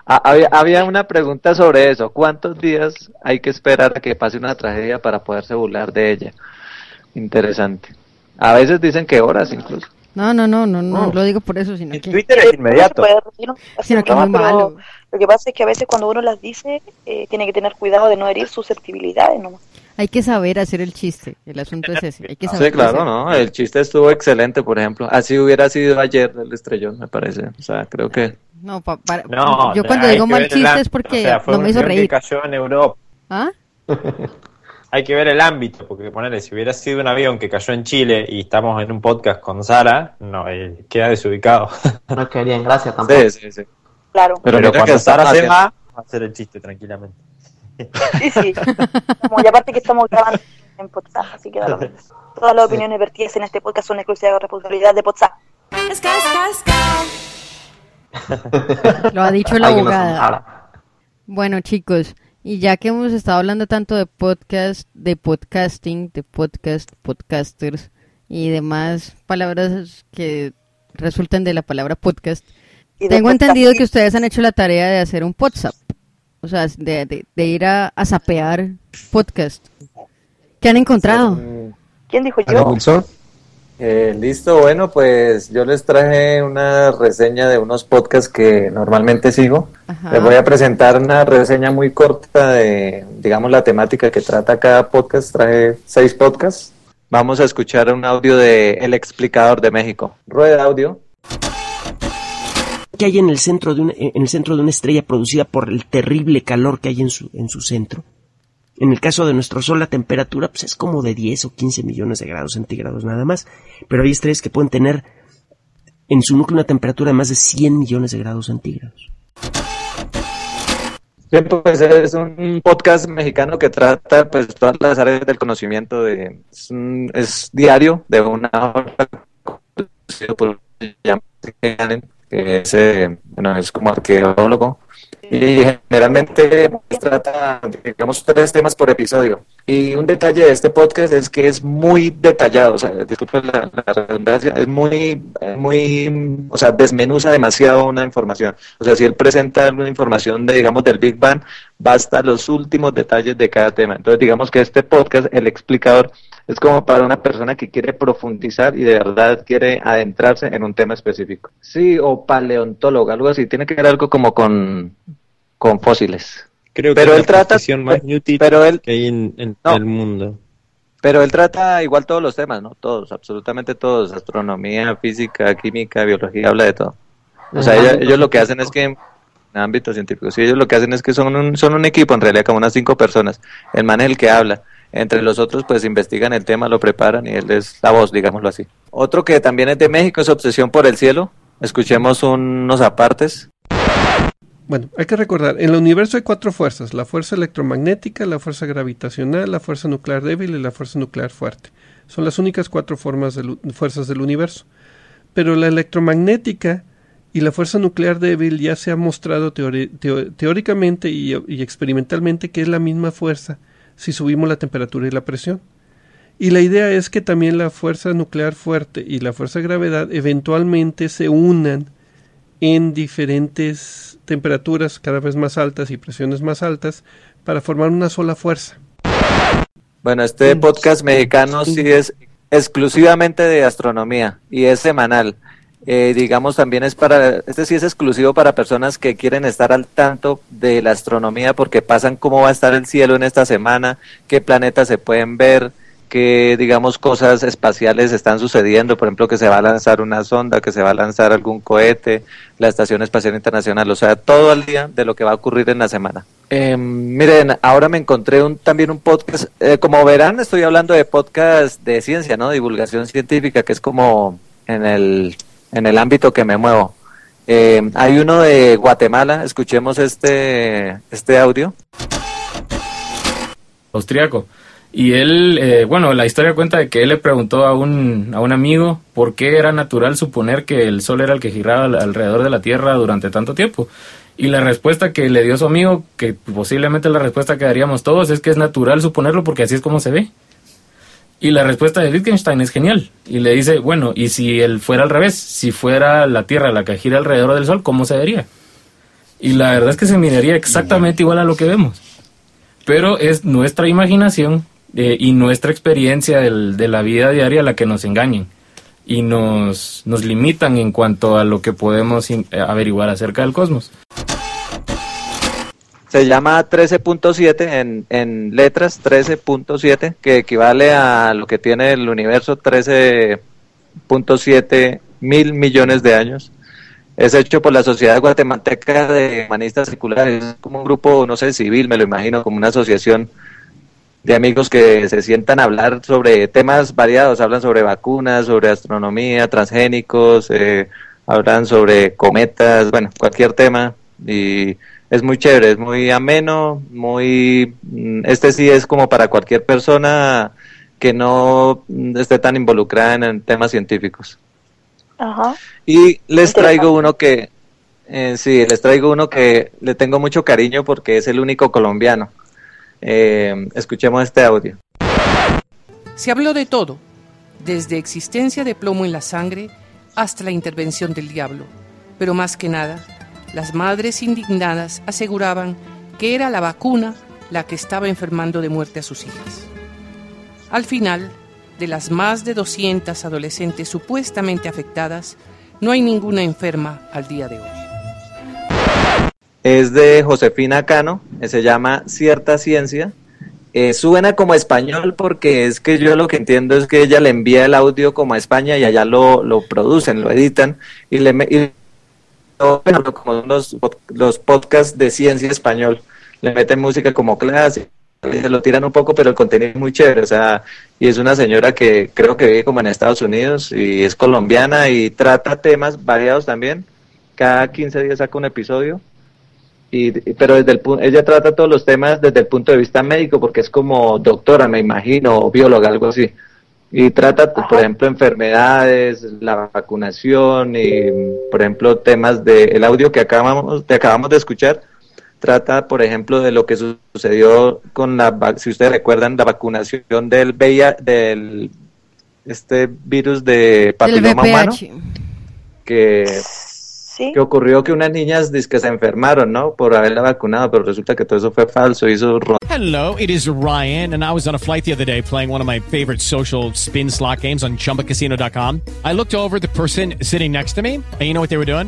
Speaker 6: Ah, había, había una pregunta sobre eso. ¿Cuántos días hay que esperar a que pase una tragedia para poderse burlar de ella? Interesante. A veces dicen que horas incluso.
Speaker 7: No, no, no, no, no
Speaker 6: Oh.
Speaker 7: lo digo por eso, sino que...
Speaker 3: Twitter es inmediato.
Speaker 7: Sino que es malo.
Speaker 10: Lo que pasa es que a veces cuando uno las dice, eh, tiene que tener cuidado de no herir susceptibilidades nomás.
Speaker 7: Hay que saber hacer el chiste. El asunto es ese. Hay que [LAUGHS] saber
Speaker 6: Sí, claro,
Speaker 7: hacer.
Speaker 6: ¿no? El chiste estuvo excelente, por ejemplo. Así hubiera sido ayer el estrellón, me parece. O sea, creo que...
Speaker 7: No, pa- para-
Speaker 3: No,
Speaker 7: yo
Speaker 3: no,
Speaker 7: cuando digo
Speaker 3: que
Speaker 7: mal chiste es porque
Speaker 3: o sea, fue
Speaker 7: no me hizo
Speaker 3: avión que
Speaker 7: reír.
Speaker 3: cayó en Europa.
Speaker 7: ¿Ah? [LAUGHS]
Speaker 3: Hay que ver el ámbito, porque ponerle, si hubiera sido un avión que cayó en Chile y estamos en un podcast con Sara, no, eh, queda desubicado. [LAUGHS]
Speaker 11: No quedaría en gracia tampoco.
Speaker 6: Sí, sí, sí.
Speaker 10: Claro.
Speaker 6: Pero,
Speaker 3: Pero, cuando
Speaker 6: que
Speaker 3: Sara se va, va a hacer el chiste tranquilamente.
Speaker 10: Sí, sí. Como, y aparte que estamos grabando en WhatsApp, así que da lo mismo. Todas las opiniones vertidas en este podcast son exclusiva de responsabilidad de WhatsApp. [LAUGHS]
Speaker 7: Lo ha dicho la abogada. Bueno, chicos, y ya que hemos estado hablando tanto de podcast, de podcasting, de podcast, podcasters y demás palabras que resultan de la palabra podcast, tengo entendido que ustedes han hecho la tarea de hacer un WhatsApp, o sea, de, de- de ir a, a zapear podcast. ¿Qué han encontrado?
Speaker 10: ¿Quién dijo yo?
Speaker 6: Wilson. Eh, listo, bueno, pues yo les traje una reseña de unos podcasts que normalmente sigo.
Speaker 7: Ajá.
Speaker 6: Les voy a presentar una reseña muy corta de, digamos, la temática que trata cada podcast. Traje seis podcasts. Vamos a escuchar un audio de El Explicador de México. Rueda audio.
Speaker 14: Que hay en el centro de una, en el centro de una estrella producida por el terrible calor que hay en su, en su centro. En el caso de nuestro Sol, la temperatura pues, es como de 10 o 15 millones de grados centígrados nada más, pero hay estrellas que pueden tener en su núcleo una temperatura de más de 100 millones de grados centígrados.
Speaker 6: Bien, pues es un podcast mexicano que trata pues todas las áreas del conocimiento de es, un- es diario de una hora que es, eh, bueno, es como arqueólogo y generalmente pues, trata digamos tres temas por episodio. Y un detalle de este podcast es que es muy detallado o sea disculpen la, la redundancia es muy muy o sea desmenuza demasiado una información. O sea si él presenta alguna información de digamos del Big Bang va hasta los últimos detalles de cada tema entonces digamos que este podcast el explicador es como para una persona que quiere profundizar y de verdad quiere adentrarse en un tema específico sí o paleontólogo algo así tiene que ver algo como con con fósiles
Speaker 3: Creo que
Speaker 6: pero
Speaker 3: es
Speaker 6: él
Speaker 3: la
Speaker 6: trata
Speaker 3: más útil
Speaker 6: pero él
Speaker 3: que hay en, en
Speaker 6: No.
Speaker 3: el mundo.
Speaker 6: pero él trata igual todos los temas, ¿no? Todos, absolutamente todos. Astronomía, física, química, biología, habla de todo. O sea, ellos lo que hacen es que, ámbito científico, sí, ellos lo que hacen es que son un, equipo, en realidad, como unas cinco personas. El man es el que habla. Entre los otros, pues investigan el tema, lo preparan y él es la voz, digámoslo así. Otro que también es de México es Obsesión por el Cielo. Escuchemos unos apartes.
Speaker 15: Bueno, hay que recordar, en el universo hay cuatro fuerzas, la fuerza electromagnética, la fuerza gravitacional, la fuerza nuclear débil y la fuerza nuclear fuerte. Son las únicas cuatro formas del u- fuerzas del universo. Pero la electromagnética y la fuerza nuclear débil ya se ha mostrado teóricamente y, y experimentalmente que es la misma fuerza si subimos la temperatura y la presión. Y la idea es que también la fuerza nuclear fuerte y la fuerza de gravedad eventualmente se unan en diferentes temperaturas cada vez más altas y presiones más altas para formar una sola fuerza.
Speaker 6: Bueno, este podcast mexicano sí es exclusivamente de astronomía y es semanal. Eh, digamos, también es para, este sí es exclusivo para personas que quieren estar al tanto de la astronomía porque pasan cómo va a estar el cielo en esta semana, qué planetas se pueden ver, qué, digamos, cosas espaciales están sucediendo, por ejemplo, que se va a lanzar una sonda, que se va a lanzar algún cohete, la Estación Espacial Internacional, o sea, todo el día de lo que va a ocurrir en la semana. Eh, miren, ahora me encontré un, también un podcast, eh, como verán, estoy hablando de podcast de ciencia, ¿no? Divulgación científica, que es como en el en el ámbito que me muevo. Eh, hay uno de Guatemala, escuchemos este, este audio.
Speaker 16: Austriaco. Y él, eh, bueno, la historia cuenta de que él le preguntó a un, a un amigo por qué era natural suponer que el Sol era el que giraba alrededor de la Tierra durante tanto tiempo. Y la respuesta que le dio su amigo, que posiblemente la respuesta que daríamos todos, es que es natural suponerlo porque así es como se ve. Y la respuesta de Wittgenstein es genial. Y le dice, bueno, y si él fuera al revés, si fuera la Tierra la que gira alrededor del Sol, ¿cómo se vería? Y la verdad es que se miraría exactamente igual a lo que vemos. Pero es nuestra imaginación eh, y nuestra experiencia del, de la vida diaria la que nos engañen y nos, nos limitan en cuanto a lo que podemos averiguar acerca del cosmos.
Speaker 6: Se llama 13.7 en, en letras, 13.7, que equivale a lo que tiene el universo, 13.7 mil millones de años. Es hecho por la Sociedad Guatemalteca de Humanistas Seculares, es como un grupo, no sé, civil, me lo imagino, como una asociación de amigos que se sientan a hablar sobre temas variados, hablan sobre vacunas, sobre astronomía, transgénicos, eh, hablan sobre cometas, bueno, cualquier tema y es muy chévere, es muy ameno, muy mm, este sí es como para cualquier persona que no esté tan involucrada en, temas científicos.
Speaker 10: Ajá.
Speaker 6: Y les traigo uno que eh, sí, les traigo uno que le tengo mucho cariño porque es el único colombiano. Eh, escuchemos este audio.
Speaker 17: Se habló de todo, desde existencia de plomo en la sangre hasta la intervención del diablo, pero más que nada las madres indignadas aseguraban que era la vacuna la que estaba enfermando de muerte a sus hijas. Al final, de las más de 200 adolescentes supuestamente afectadas, no hay ninguna enferma al día de hoy.
Speaker 6: Es de Josefina Cano, se llama Cierta Ciencia. Eh, suena como español porque es que yo lo que entiendo es que ella le envía el audio como a España y allá lo, lo producen, lo editan y le, bueno, como los, los podcasts de ciencia español, le meten música como clase, se lo tiran un poco, pero el contenido es muy chévere, o sea, y es una señora que creo que vive como en Estados Unidos y es colombiana y trata temas variados también, cada 15 días saca un episodio, y, pero desde el ella trata todos los temas desde el punto de vista médico, porque es como doctora, me imagino, o bióloga, algo así y trata, por ejemplo, enfermedades, la vacunación y, por ejemplo, temas de el audio que acabamos, de acabamos de escuchar, trata, por ejemplo, de lo que sucedió con la, si ustedes recuerdan, la vacunación del VIH, del este virus de papiloma humano, que que ocurrió que unas niñas que se enfermaron, ¿no? Por haberla vacunado, pero resulta que todo eso fue falso. Hizo
Speaker 18: Hello, it is Ryan, and I was on a flight the other day playing one of my favorite social spin slot games on ChumbaCasino.com. I looked over the person sitting next to me, and you know what they were doing?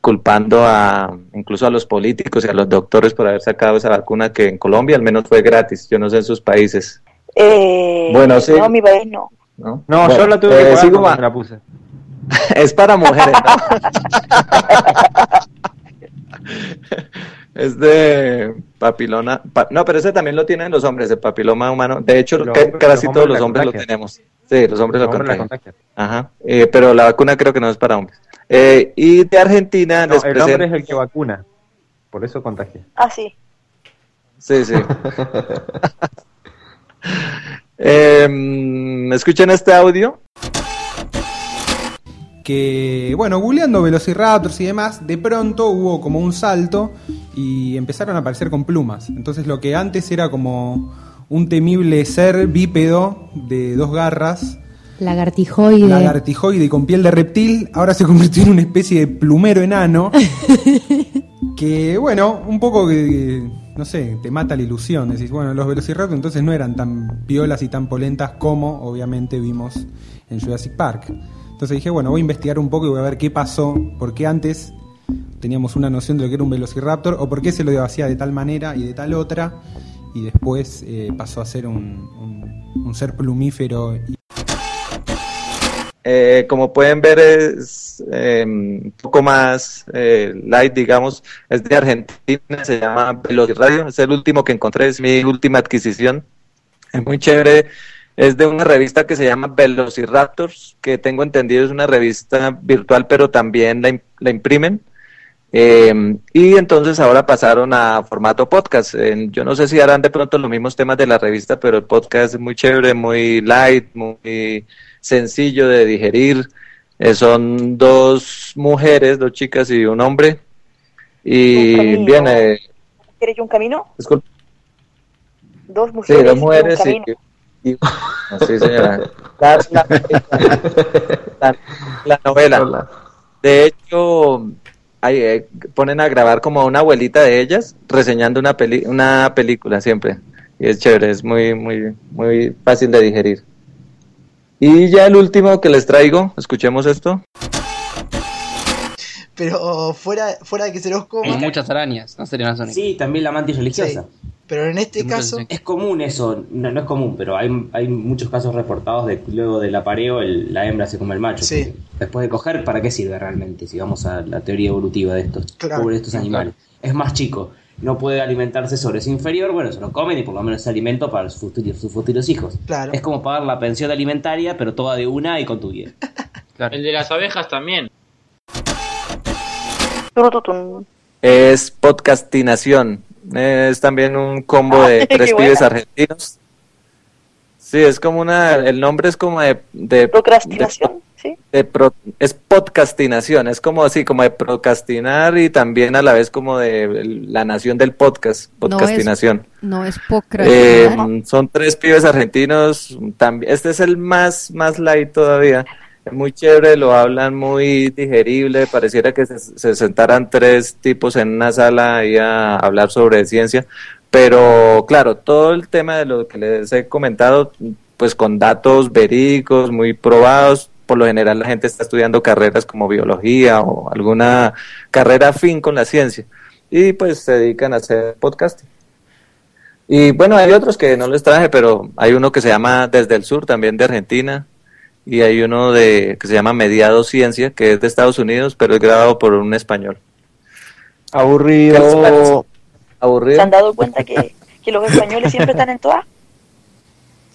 Speaker 6: culpando a incluso a los políticos y a los doctores por haber sacado esa vacuna que en Colombia al menos fue gratis, yo no sé en sus países.
Speaker 10: Eh,
Speaker 6: Bueno, sí.
Speaker 10: No, mi país no.
Speaker 6: No,
Speaker 19: No,
Speaker 6: Bueno,
Speaker 19: yo la tuve
Speaker 6: eh,
Speaker 19: que pagar
Speaker 6: sigo
Speaker 19: la puse. [LAUGHS]
Speaker 6: es para mujeres, ¿no? [LAUGHS] [LAUGHS] es de papilona, pa- no, pero ese también lo tienen los hombres, el papiloma humano. De hecho,
Speaker 19: Los
Speaker 6: casi
Speaker 19: los
Speaker 6: todos los hombres lo tenemos. Sí, los hombres
Speaker 19: Los
Speaker 6: lo
Speaker 19: hombres la
Speaker 6: contagian. Ajá. Eh, pero la vacuna creo que no es para hombres. Eh, y de Argentina
Speaker 19: No,
Speaker 6: les
Speaker 19: el hombre es el que vacuna. Por eso contagia.
Speaker 10: Ah, sí.
Speaker 6: Sí, sí. [LAUGHS] Em, Escuchen este audio.
Speaker 20: Que, bueno, googleando Velociraptors y demás, de pronto hubo como un salto y empezaron a aparecer con plumas. Entonces lo que antes era como un temible ser bípedo de dos garras,
Speaker 11: Lagartijoide.
Speaker 20: lagartijoide con piel de reptil, ahora se convirtió en una especie de plumero enano. [LAUGHS] que, bueno, un poco que, no sé, te mata la ilusión. Decís, bueno, los Velociraptors entonces no eran tan piolas y tan polentas como obviamente vimos en Jurassic Park. Entonces dije, bueno, voy a investigar un poco y voy a ver qué pasó, por qué antes teníamos una noción de lo que era un Velociraptor o por qué se lo hacía de tal manera y de tal otra y después eh, pasó a ser un, un- un ser plumífero y
Speaker 6: Eh, como pueden ver es eh, un poco más eh, light, digamos, es de Argentina, se llama Velociradio, es el último que encontré, es mi última adquisición. Es muy chévere, es de una revista que se llama Velociraptors, que tengo entendido es una revista virtual, pero también la, la imprimen. Eh, y entonces ahora pasaron a formato podcast. Eh, yo no sé si harán de pronto los mismos temas de la revista, pero el podcast es muy chévere, muy light, muy sencillo de digerir. Eh, son dos mujeres, dos chicas y un hombre. Y bien, eh,
Speaker 10: ¿Quieres un camino?
Speaker 6: disculpe,
Speaker 10: Dos
Speaker 6: sí,
Speaker 10: mujeres.
Speaker 6: dos
Speaker 10: y un
Speaker 6: mujeres y,
Speaker 10: camino.
Speaker 6: y- no, sí, señora. [LAUGHS] La, la- la- la novela. De hecho, hay, eh, ponen a grabar como a una abuelita de ellas reseñando una peli una película siempre. Y es chévere, es muy, muy, muy fácil de digerir. Y ya el último que les traigo, escuchemos esto.
Speaker 21: Pero fuera, fuera de que se los coma.
Speaker 22: Hay muchas arañas, no sería una zona.
Speaker 23: Sí, también la mantis religiosa.
Speaker 21: Pero en este caso.
Speaker 23: Es común eso, no, no es común, pero hay, hay muchos casos reportados de que luego del apareo el- la hembra se come el macho.
Speaker 21: Sí.
Speaker 23: Después de coger, ¿para qué sirve realmente? Si vamos a la teoría evolutiva de estos
Speaker 21: Claro.
Speaker 23: pobres estos animales. Es más chico, no puede alimentarse sobre su inferior, bueno, se lo comen y por lo menos es alimento para sus futuros, sus futuros hijos.
Speaker 21: Claro.
Speaker 23: Es como pagar la pensión alimentaria, pero toda de una y con tu vida. [LAUGHS]
Speaker 24: El de las abejas también.
Speaker 6: Es podcastinación. Es también un combo
Speaker 10: Ah,
Speaker 6: de [LAUGHS] tres
Speaker 10: buena.
Speaker 6: pibes argentinos. Sí, es como una, el nombre es como de, de
Speaker 10: Procrastinación, sí.
Speaker 6: de pro- es podcastinación, es como así, como de procrastinar y también a la vez como de la nación del podcast, podcastinación.
Speaker 7: No es
Speaker 6: Eh,
Speaker 7: procrastinar.
Speaker 6: son tres pibes argentinos, también, este es el más, más light todavía, es muy chévere, lo hablan muy digerible, pareciera que se, se sentaran tres tipos en una sala ahí a hablar sobre ciencia, pero claro, todo el tema de lo que les he comentado, pues con datos verídicos, muy probados, por lo general la gente está estudiando carreras como biología o alguna carrera afín con la ciencia y pues se dedican a hacer podcasting. Y bueno, hay otros que no les traje, pero hay uno que se llama Desde el Sur, también de Argentina, y hay uno de que se llama Mediado Ciencia, que es de Estados Unidos, pero es grabado por un español.
Speaker 12: Aburrido.
Speaker 6: Aburrido.
Speaker 10: ¿Se han dado cuenta que, [LAUGHS] que los españoles siempre están en todas?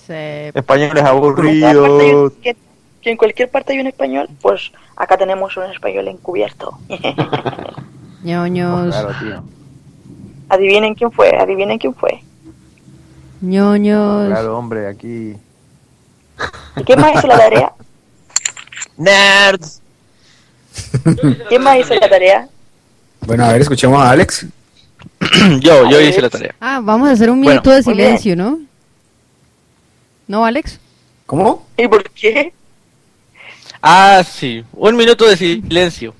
Speaker 12: Españoles
Speaker 10: hay un-
Speaker 12: aburridos.
Speaker 10: que, que en cualquier parte hay un español, pues acá tenemos un español encubierto. [LAUGHS]
Speaker 7: ñoños,
Speaker 12: tío.
Speaker 10: adivinen quién fue, adivinen quién fue.
Speaker 7: ñoños.
Speaker 12: Claro, hombre, aquí.
Speaker 10: ¿Y quién más hizo la tarea?
Speaker 2: Nerds. [LAUGHS]
Speaker 10: ¿Quién más hizo la tarea?
Speaker 2: Bueno, a ver, escuchemos a Alex. [CLEARS THROAT]
Speaker 9: yo, yo hice la tarea.
Speaker 7: Ah, vamos a hacer un
Speaker 9: Bueno.
Speaker 7: minuto de silencio, ¿no? ¿No, Alex?
Speaker 2: ¿Cómo?
Speaker 10: ¿Y por qué?
Speaker 9: Ah, sí. Un minuto de silencio.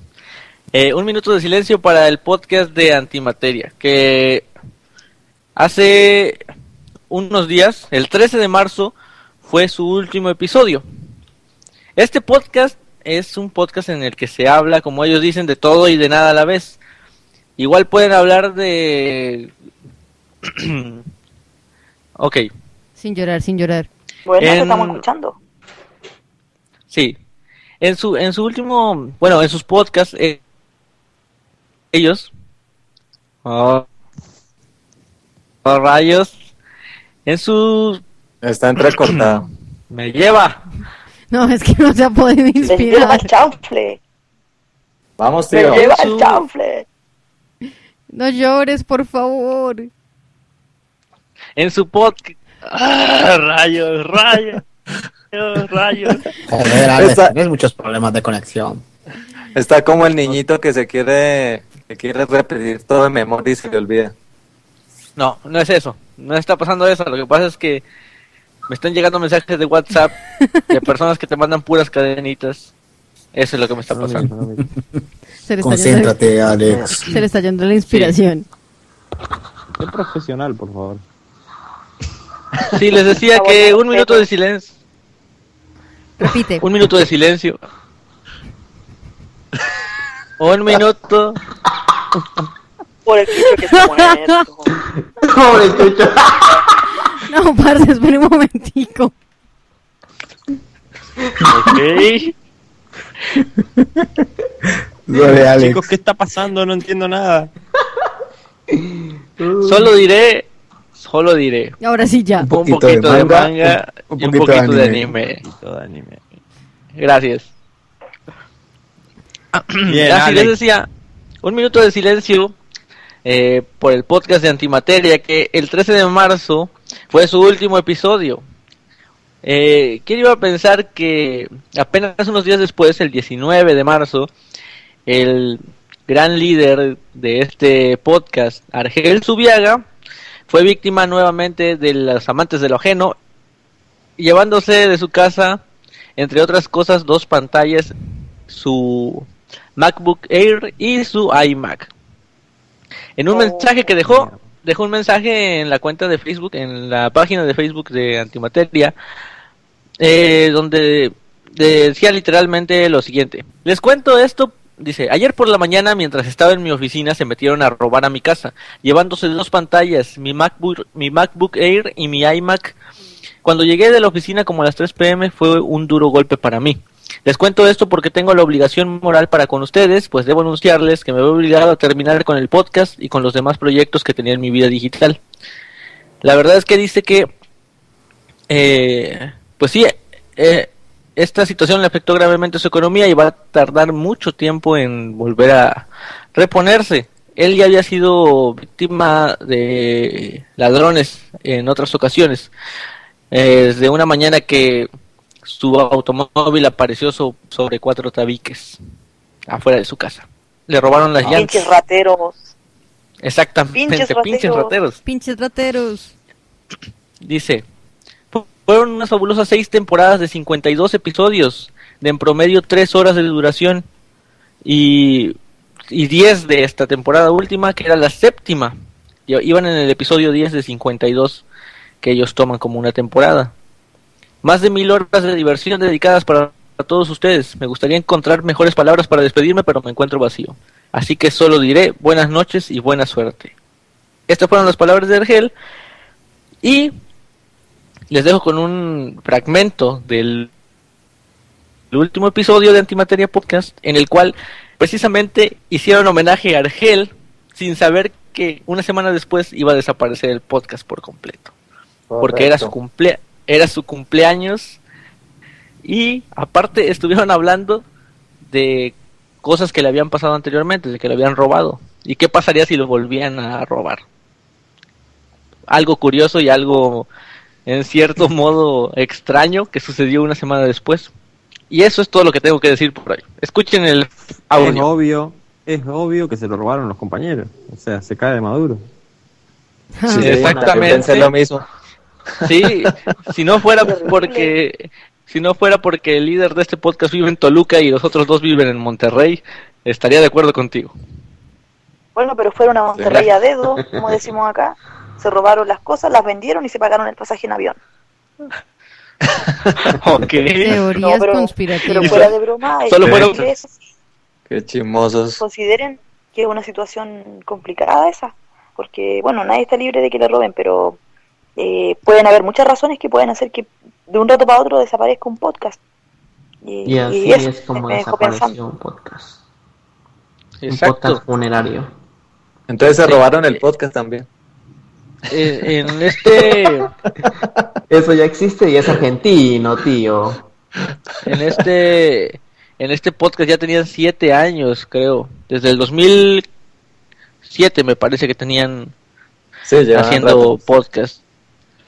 Speaker 9: Eh, un minuto de silencio para el podcast de Antimateria, que hace unos días, el 13 de marzo, fue su último episodio. Este podcast es un podcast en el que se habla, como ellos dicen, de todo y de nada a la vez. Igual pueden hablar de... [CLEARS THROAT] ok,
Speaker 7: Sin llorar, sin llorar.
Speaker 10: Bueno,
Speaker 9: En-
Speaker 10: estamos escuchando.
Speaker 9: sí. En su, en su último, bueno, en sus podcasts, eh, ellos... Oh, oh, rayos. En su...
Speaker 6: Está entrecortado. [CLEARS THROAT]
Speaker 9: Me lleva.
Speaker 7: No, es que no se ha podido
Speaker 10: Me lleva
Speaker 7: inspirar.
Speaker 10: el chanfle.
Speaker 6: Vamos,
Speaker 10: Me
Speaker 6: tío.
Speaker 10: lleva
Speaker 9: Su-
Speaker 10: el chanfle.
Speaker 7: No llores, por favor.
Speaker 9: En su podcast... Ah, rayos, rayos. Rayos.
Speaker 2: Joder, Alex,
Speaker 6: Esta-
Speaker 2: tienes muchos problemas de conexión.
Speaker 6: Está como el niñito que se quiere, que quiere repetir todo de memoria y se le olvida.
Speaker 9: No, no es eso. No está pasando eso. Lo que pasa es que me están llegando mensajes de WhatsApp de personas que te mandan puras cadenitas. Eso es lo que me está pasando.
Speaker 7: Se le está yendo,
Speaker 2: Concéntrate, Alex.
Speaker 7: se le está yendo la inspiración.
Speaker 19: Qué profesional, por favor.
Speaker 9: Sí, les decía que un minuto de silencio.
Speaker 7: Repite.
Speaker 9: Un minuto de silencio. Un minuto.
Speaker 10: Por el chucho que se pone esto. [LAUGHS]
Speaker 19: Pobre chucho.
Speaker 7: No, [LAUGHS] parce, espera un momentico.
Speaker 9: Ok.
Speaker 19: Chicos, ¿qué está pasando? No entiendo nada.
Speaker 9: Solo diré. Solo diré.
Speaker 7: Ahora sí ya.
Speaker 9: Un
Speaker 2: poquito
Speaker 9: poquito,
Speaker 2: de
Speaker 9: de
Speaker 2: manga, un- un
Speaker 9: y un
Speaker 2: poquito de
Speaker 9: poquito de
Speaker 2: anime.
Speaker 9: Gracias. [CLEARS THROAT]
Speaker 19: Bien,
Speaker 9: Así les decía, un minuto de silencio eh, por el podcast de Antimateria, que el 13 de marzo fue su último episodio. Eh, ¿Quién iba a pensar que apenas unos días después, el 19 de marzo, el gran líder de este podcast, Argel Subiaga, fue víctima nuevamente de los amantes de lo ajeno, llevándose de su casa, entre otras cosas, dos pantallas, su MacBook Air y su iMac. En un mensaje que dejó, dejó un mensaje en la cuenta de Facebook, en la página de Facebook de Antimateria, eh, donde decía literalmente lo siguiente. Les cuento esto, dice, ayer por la mañana mientras estaba en mi oficina se metieron a robar a mi casa, llevándose dos pantallas, mi MacBook, mi MacBook Air y mi iMac. Cuando llegué de la oficina como a las 3 pm fue un duro golpe para mí. Les cuento esto porque tengo la obligación moral para con ustedes, pues debo anunciarles que me veo obligado a terminar con el podcast y con los demás proyectos que tenía en mi vida digital. La verdad es que dice que, eh, pues sí, eh, esta situación le afectó gravemente su economía y va a tardar mucho tiempo en volver a reponerse. Él ya había sido víctima de ladrones en otras ocasiones. Eh, desde una mañana que su automóvil apareció so- sobre cuatro tabiques afuera de su casa. Le robaron las llantas.
Speaker 10: Pinches rateros.
Speaker 9: Exactamente,
Speaker 10: Pinches
Speaker 9: pinches,
Speaker 10: rateros.
Speaker 9: rateros.
Speaker 7: Pinches rateros.
Speaker 9: Dice, "Fu- fueron unas fabulosas seis temporadas de 52 episodios, de en promedio tres horas de duración, y, y 10 de esta temporada última, que era la séptima. Y- Iban en el episodio 10 de 52, que ellos toman como una temporada. Más de mil horas de diversión dedicadas para todos ustedes. Me gustaría encontrar mejores palabras para despedirme, pero me encuentro vacío. Así que solo diré buenas noches y buena suerte. Estas fueron las palabras de Argel. Y les dejo con un fragmento del el último episodio de Antimateria Podcast, en el cual precisamente hicieron homenaje a Argel sin saber que una semana después iba a desaparecer el podcast por completo. Porque era su, cumplea era su cumpleaños y aparte estuvieron hablando de cosas que le habían pasado anteriormente, de que le habían robado. ¿Y qué pasaría si lo volvían a robar? Algo curioso y algo en cierto [LAUGHS] modo extraño que sucedió una semana después. Y eso es todo lo que tengo que decir por ahí. Escuchen el
Speaker 19: Es
Speaker 9: audio.
Speaker 19: obvio, es obvio que se lo robaron los compañeros. O sea, se cae de maduro.
Speaker 9: Sí, exactamente.
Speaker 6: pensé lo mismo.
Speaker 9: Sí, si no fuera porque si no fuera porque el líder de este podcast vive en Toluca y los otros dos viven en Monterrey, estaría de acuerdo contigo.
Speaker 10: Bueno, pero fueron a Monterrey a dedo, como decimos acá. Se robaron las cosas, las vendieron y se pagaron el pasaje en avión. [LAUGHS]
Speaker 9: ok.
Speaker 7: Teorías
Speaker 10: No, pero-
Speaker 7: conspirativas.
Speaker 10: Pero fuera de broma,
Speaker 6: Solo fueron-
Speaker 10: eso sí,
Speaker 6: Qué chismosos.
Speaker 10: consideren que es una situación complicada esa, porque bueno, nadie está libre de que le roben, pero eh, pueden haber muchas razones que pueden hacer que de un rato para otro desaparezca un podcast. Y,
Speaker 11: Y así
Speaker 10: y eso
Speaker 11: es como
Speaker 10: dejó
Speaker 11: desapareció un podcast.
Speaker 9: Exacto.
Speaker 11: Un podcast funerario.
Speaker 6: Entonces se robaron el podcast también.
Speaker 9: Eh, en este [LAUGHS]
Speaker 11: Eso ya existe y es argentino, tío.
Speaker 9: en este en este podcast ya tenían siete años creo desde el 2007 me parece que tenían
Speaker 6: Sí,
Speaker 9: haciendo
Speaker 6: rato.
Speaker 9: podcast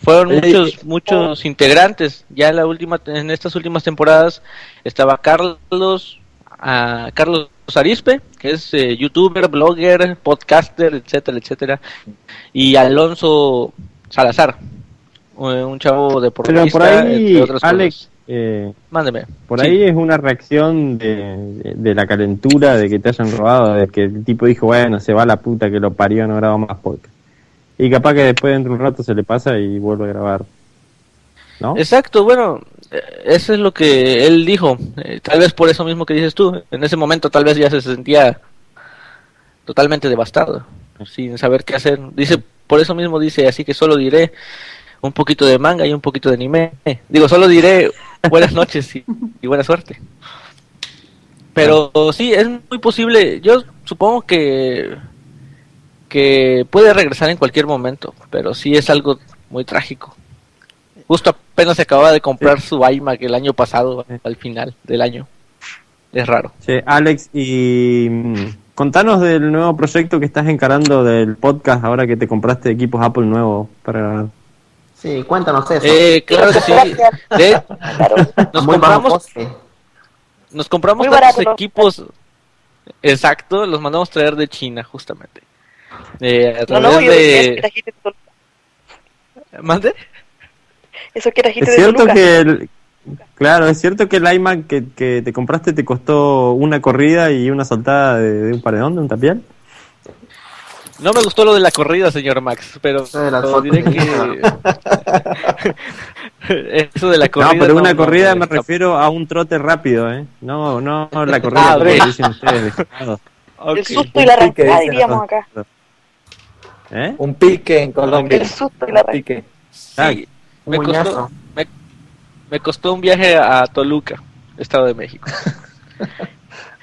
Speaker 9: fueron muchos muchos integrantes ya en la última en estas últimas temporadas estaba Carlos ah, Carlos Arispe que es eh, youtuber blogger podcaster etcétera etcétera y Alonso Salazar eh, un chavo
Speaker 3: Pero
Speaker 9: deportista
Speaker 3: por ahí,
Speaker 9: entre otras
Speaker 3: Alex,
Speaker 9: cosas.
Speaker 3: eh,
Speaker 9: mándeme
Speaker 3: por
Speaker 9: Sí.
Speaker 3: ahí es una reacción de, de- la calentura de que te hayan robado, de que el tipo dijo, bueno, se va a la puta que lo parió, no grabo más podcast. Y capaz que después dentro de un rato se le pasa y vuelve a grabar. ¿No?
Speaker 9: Exacto, bueno, eh, eso es lo que él dijo. Eh, tal vez por eso mismo que dices tú. En ese momento tal vez ya se sentía totalmente devastado, sin saber qué hacer. Dice, por eso mismo dice, así que solo diré un poquito de manga y un poquito de anime. Digo, solo diré buenas noches y, y buena suerte. Pero sí, es muy posible. Yo supongo que que puede regresar en cualquier momento, pero sí es algo muy trágico. Justo apenas se acaba de comprar su iMac el año pasado, al final del año. Es raro.
Speaker 3: Sí, Alex, y mm, contanos del nuevo proyecto que estás encarando del podcast ahora que te compraste equipos Apple nuevos para grabar.
Speaker 11: Sí, cuéntanos eso.
Speaker 9: Eh, claro que sí. De- [LAUGHS] nos
Speaker 11: Muy
Speaker 9: compramos, nos compramos tantos equipos. Exacto, los mandamos traer de China, justamente. Eh, a
Speaker 10: No,
Speaker 9: través
Speaker 10: no, yo decía
Speaker 9: de...
Speaker 10: que de Toluca.
Speaker 9: ¿Mande?
Speaker 10: Eso que era gente
Speaker 3: Es
Speaker 10: de
Speaker 3: cierto
Speaker 10: Toluca.
Speaker 3: que, el- claro, es cierto que el iMac que, que te compraste te costó una corrida y una saltada de, de un paredón, de un tapial.
Speaker 9: No me gustó lo de la corrida, señor Max, pero
Speaker 11: de
Speaker 9: diré que [LAUGHS] eso de la corrida.
Speaker 3: no, pero una
Speaker 9: no
Speaker 3: corrida me refiero a un trote rápido, ¿eh? No, no la corrida
Speaker 9: Ah,
Speaker 3: que
Speaker 9: ok.
Speaker 3: dicen ustedes. [LAUGHS]
Speaker 10: El susto y la arrancada, diríamos
Speaker 6: acá.
Speaker 3: ¿Eh?
Speaker 6: Un pique en Colombia.
Speaker 10: El susto y la
Speaker 6: Un pique.
Speaker 9: Sí, me
Speaker 11: Un
Speaker 9: costó, me, me costó un viaje a Toluca, Estado de México. [LAUGHS]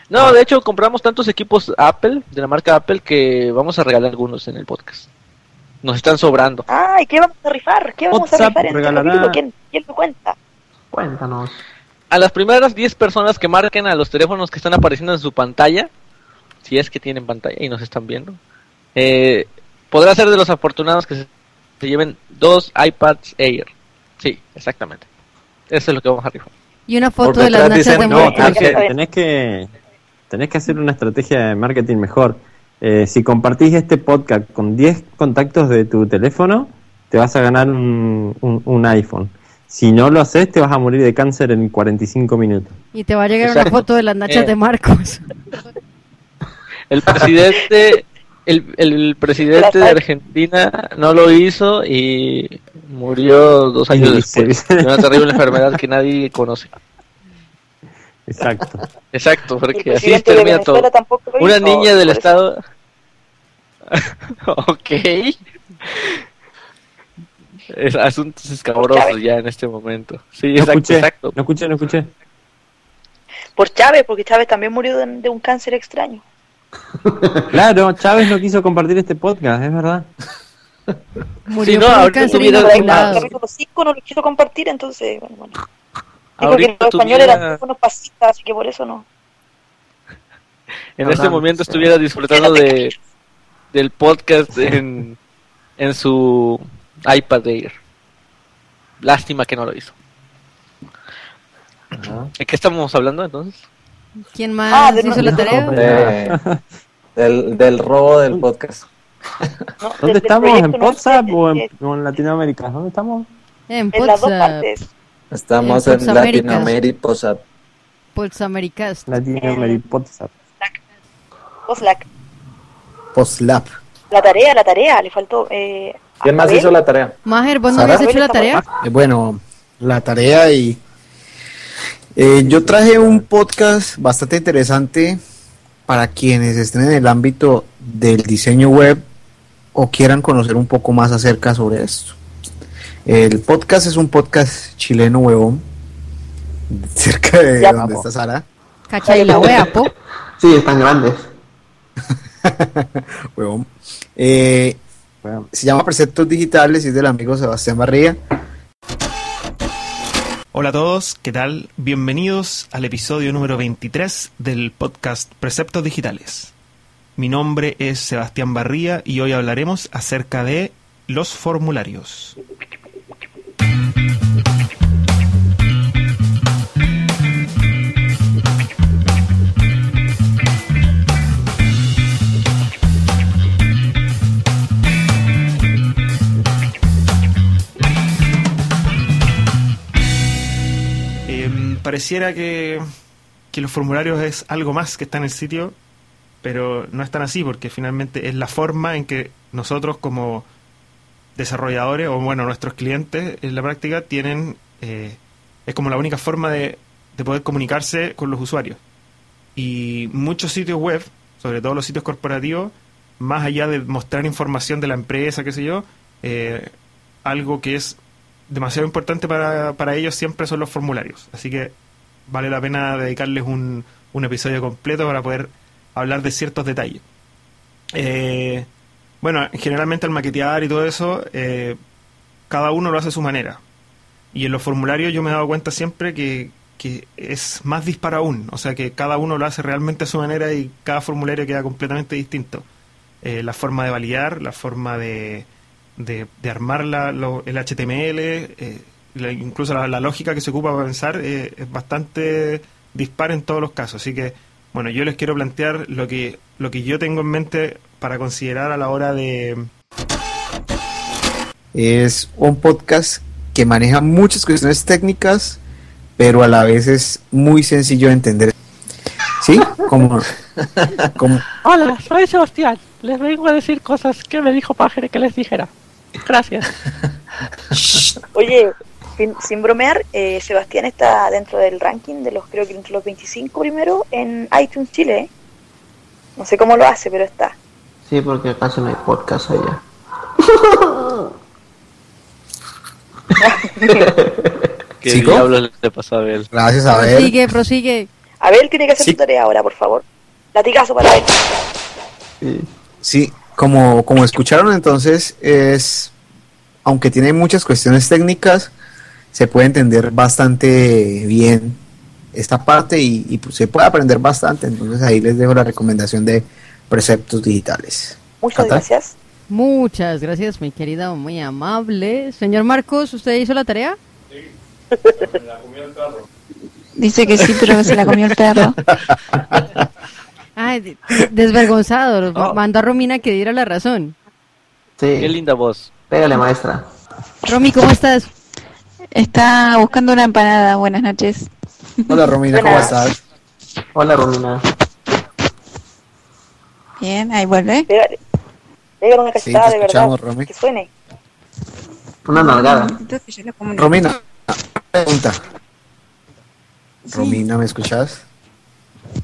Speaker 9: No, de hecho compramos tantos equipos Apple, de la marca Apple, que vamos a regalar algunos en el podcast. Nos están sobrando.
Speaker 10: Ay, ¿qué vamos a rifar? ¿Qué vamos a rifar
Speaker 9: regalará-?
Speaker 10: ¿Quién, ¿Quién lo cuenta?
Speaker 11: Cuéntanos.
Speaker 9: A las primeras 10 personas que marquen a los teléfonos que están apareciendo en su pantalla, si es que tienen pantalla y nos están viendo, eh, podrá ser de los afortunados que se, se lleven dos iPads Air. Sí, exactamente. Eso es lo que vamos a rifar.
Speaker 7: Y una foto
Speaker 3: Porque
Speaker 7: de las nachas de
Speaker 3: no, tenés que, tenés que tenés que hacer una estrategia de marketing mejor. Eh, si compartís este podcast con 10 contactos de tu teléfono, te vas a ganar un, un- un iPhone. Si no lo haces, te vas a morir de cáncer en 45 minutos.
Speaker 7: Y te va a llegar una foto de las nachas
Speaker 9: Eh.
Speaker 7: de Marcos.
Speaker 9: El presidente, el, el presidente de Argentina no lo hizo y murió dos años después de una terrible [LAUGHS] enfermedad que nadie conoce.
Speaker 3: Exacto.
Speaker 9: Exacto, porque así termina todo. Una
Speaker 10: hizo,
Speaker 9: niña del estado. [LAUGHS] ok. Es asuntos escabrosos ya en este momento. Sí,
Speaker 3: No
Speaker 9: exacto,
Speaker 3: escuché,
Speaker 9: exacto.
Speaker 3: no escuché, no escuché.
Speaker 10: Por Chávez, porque Chávez también murió de, de un cáncer extraño. [LAUGHS]
Speaker 3: Claro, Chávez no quiso compartir este podcast, es verdad.
Speaker 7: Murió
Speaker 9: Sí, no,
Speaker 7: por cáncer
Speaker 9: tuviera-
Speaker 10: Pero el
Speaker 7: inoculado.
Speaker 10: capítulo 5 no lo quiso compartir, entonces, bueno, bueno. Dijo que los españoles eran unos pasistas, así que por eso no.
Speaker 9: en este momento estuviera disfrutando de del podcast en, en su iPad Air. Lástima que no lo hizo. ¿De qué estamos hablando entonces?
Speaker 7: ¿Quién más
Speaker 10: Ah, de
Speaker 7: hizo la
Speaker 10: nuestro-
Speaker 7: tarea?
Speaker 6: De- [LAUGHS] del, del robo del podcast.
Speaker 10: No,
Speaker 3: ¿Dónde estamos? ¿En WhatsApp o en, o en Latinoamérica? ¿Dónde estamos?
Speaker 7: En
Speaker 10: En las dos partes.
Speaker 6: Estamos
Speaker 7: En
Speaker 6: en. Latinoamérica. Posad.
Speaker 7: Potsdamericast.
Speaker 3: Latinoamérica. WhatsApp.
Speaker 10: Oslac.
Speaker 2: Poslap.
Speaker 10: La tarea, la tarea, le faltó. Eh,
Speaker 6: ¿Quién más
Speaker 10: Abel.
Speaker 6: hizo la tarea?
Speaker 7: Majer, ¿vos no habías hecho la tarea?
Speaker 2: Eh, bueno, la tarea y eh, yo traje un podcast bastante interesante para quienes estén en el ámbito del diseño web o quieran conocer un poco más acerca sobre esto. El podcast es un podcast chileno huevón, [LAUGHS] cerca de
Speaker 10: Ya,
Speaker 2: donde
Speaker 10: papo.
Speaker 2: está Sara.
Speaker 7: Cacha y la wea, po. [LAUGHS]
Speaker 11: Sí, están grandes. [LAUGHS]
Speaker 2: Huevón. Eh, se llama Preceptos Digitales y es del amigo Sebastián Barría.
Speaker 25: Hola a todos, ¿qué tal? Bienvenidos al episodio número 23 del podcast Preceptos Digitales. Mi nombre es Sebastián Barría y hoy hablaremos acerca de los formularios. Pareciera que, que los formularios es algo más que está en el sitio, pero no es tan así porque finalmente es la forma en que nosotros como desarrolladores o bueno nuestros clientes en la práctica tienen eh, es como la única forma de, de poder comunicarse con los usuarios. Y muchos sitios web sobre todo los sitios corporativos más allá de mostrar información de la empresa qué sé yo eh, algo que es demasiado importante para, para ellos siempre son los formularios. Así que vale la pena dedicarles un, un episodio completo para poder hablar de ciertos detalles. Eh, bueno, generalmente al maquetear y todo eso, eh, cada uno lo hace a su manera. Y en los formularios yo me he dado cuenta siempre que, que es más disparo aún. O sea que cada uno lo hace realmente a su manera y cada formulario queda completamente distinto. Eh, la forma de validar, la forma de, de, de armar la- lo- el HTML, eh, la- incluso la, la lógica que se ocupa para pensar eh, es bastante dispar en todos los casos. Así que, bueno, yo les quiero plantear lo que, lo que yo tengo en mente para considerar a la hora de...
Speaker 2: Es un podcast que maneja muchas cuestiones técnicas, pero a la vez es muy sencillo de entender. ¿Sí? Como, como
Speaker 9: Hola, soy Sebastián. Les vengo a decir cosas que me dijo Pájaro que les dijera. Gracias. [LAUGHS]
Speaker 10: Oye, sin, sin bromear, eh, Sebastián está dentro del ranking de los, creo que entre los 25 primero en iTunes Chile. ¿eh? No sé cómo lo hace, pero está.
Speaker 11: Sí, porque casi no hay podcast allá. [LAUGHS]
Speaker 9: ¿Qué
Speaker 2: ¿Sigo?
Speaker 9: diablos le pasó a Abel?
Speaker 2: Gracias, a ver.
Speaker 7: Prosigue, prosigue.
Speaker 10: Abel tiene que hacer
Speaker 2: Sí.
Speaker 10: su tarea ahora, por favor. Latigazo para él.
Speaker 2: Sí, como, como escucharon entonces, es, aunque tiene muchas cuestiones técnicas, se puede entender bastante bien esta parte y, y, pues, se puede aprender bastante. Entonces ahí les dejo la recomendación de preceptos digitales.
Speaker 10: Muchas
Speaker 2: Cata.
Speaker 10: gracias.
Speaker 7: Muchas gracias, mi querida, muy amable. Señor Marcos, ¿usted hizo la tarea?
Speaker 26: Dice que sí, pero [LAUGHS] que se la comió el perro.
Speaker 7: Ay, desvergonzado. [LAUGHS] Mandó a Romina que diera la razón.
Speaker 11: Sí.
Speaker 9: Qué linda voz.
Speaker 11: Pégale, maestra.
Speaker 7: Romy, ¿cómo estás?
Speaker 26: Está buscando una empanada. Buenas noches.
Speaker 2: Hola Romina, ¿cómo estás?
Speaker 11: Hola, Romina.
Speaker 26: Bien, ahí vuelve.
Speaker 10: Pégale. Pégale una
Speaker 2: Sí,
Speaker 10: cachetada
Speaker 2: te
Speaker 10: de verdad.
Speaker 2: escuchamos, Romy.
Speaker 10: Que suene.
Speaker 11: Una nalgada.
Speaker 2: Romina, pregunta. Romina, ¿me escuchas?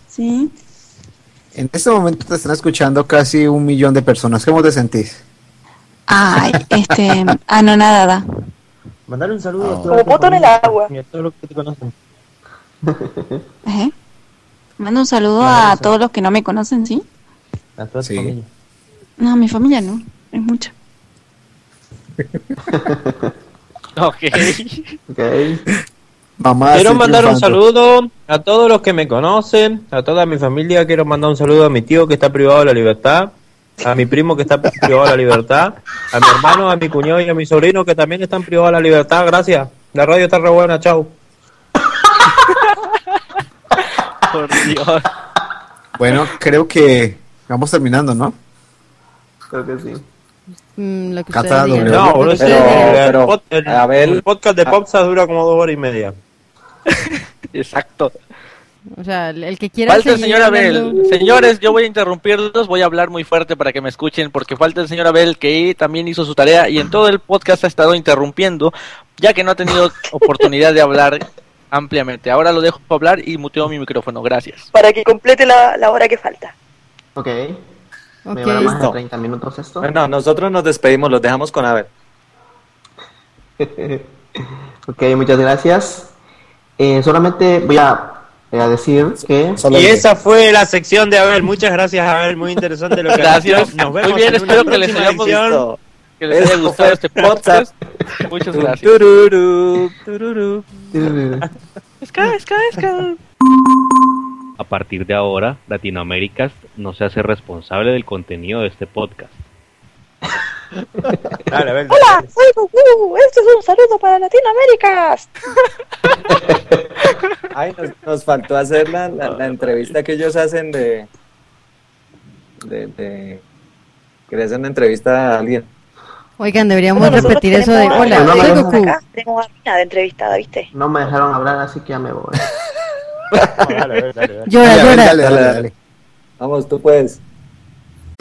Speaker 26: Sí.
Speaker 2: En este momento te están escuchando casi un millón de personas. ¿Cómo te sentís?
Speaker 26: Ay, este, anonadada.
Speaker 12: Mandar un saludo a
Speaker 10: Como
Speaker 12: toda tu
Speaker 10: poto en el agua.
Speaker 12: y a todos los que te conocen. [LAUGHS]
Speaker 26: ¿Eh? Mando un saludo a todos los que no me conocen, ¿sí?
Speaker 12: A toda tu
Speaker 2: Sí.
Speaker 12: familia.
Speaker 26: No, mi familia no. Es mucha. [LAUGHS]
Speaker 9: Ok.
Speaker 11: Ok. [LAUGHS]
Speaker 2: Mamá,
Speaker 27: Quiero mandar un saludo a todos los que me conocen, a toda mi familia. Quiero mandar un saludo a mi tío que está privado de la libertad, a mi primo que está privado de la libertad, a mi hermano, a mi cuñado y a mi sobrino que también están privados de la libertad. Gracias. La radio está re buena. Chau. [LAUGHS]
Speaker 9: Por Dios.
Speaker 2: Bueno, creo que vamos terminando, ¿no?
Speaker 11: Creo que sí.
Speaker 7: Mm, lo que
Speaker 2: Cata.
Speaker 27: No, el- el,
Speaker 6: pero,
Speaker 27: el- podcast de Popsa dura como dos horas y media. [LAUGHS]
Speaker 9: Exacto.
Speaker 7: O sea, el que quiera
Speaker 9: Falta el
Speaker 7: seguir
Speaker 9: señor Abel.
Speaker 7: hablando-
Speaker 9: Señores, yo voy a interrumpirlos, voy a hablar muy fuerte para que me escuchen, porque falta el señor Abel que también hizo su tarea y en todo el podcast ha estado interrumpiendo. ya que no ha tenido [LAUGHS] oportunidad de hablar ampliamente. Ahora lo dejo hablar y muteo mi micrófono. Gracias.
Speaker 10: Para que complete la, la hora que falta.
Speaker 11: Ok. Me llevará más de
Speaker 6: Listo.
Speaker 11: 30 minutos esto.
Speaker 6: Bueno, nosotros nos despedimos, los dejamos con Abel. [LAUGHS]
Speaker 11: ok, muchas gracias. Eh, solamente voy a, a decir que...
Speaker 27: Y esa fue la sección de Abel. Muchas gracias, Abel. Muy interesante lo que
Speaker 9: Gracias.
Speaker 27: has dicho. Nos vemos
Speaker 9: Muy bien, espero que les
Speaker 27: próxima
Speaker 9: hayamos
Speaker 27: edición.
Speaker 9: Que les haya gustado este podcast. Muchas gracias.
Speaker 6: Tururú, tururú. [LAUGHS]
Speaker 9: Esca, esca, esca.
Speaker 28: A partir de ahora, Latinoamérica no se hace responsable del contenido de este podcast.
Speaker 27: Dale, Abel, dale.
Speaker 10: Hola, soy Goku. Esto es un saludo para Latinoamérica.
Speaker 6: Ay, nos, nos faltó hacer la, la, la entrevista que ellos hacen de, de, de... Quería hacer una entrevista a alguien.
Speaker 7: Oigan, deberíamos
Speaker 10: Bueno,
Speaker 7: repetir eso de hola,
Speaker 11: no
Speaker 7: soy
Speaker 11: dejan
Speaker 7: Goku.
Speaker 10: Acá tenemos a Mina de entrevistada, ¿viste?
Speaker 11: No me dejaron hablar, así que ya me voy. [LAUGHS]
Speaker 27: Dale, Abel, dale, dale.
Speaker 7: Llora,
Speaker 6: Dale,
Speaker 7: llora.
Speaker 6: dale, dale, dale. Vamos, tú puedes.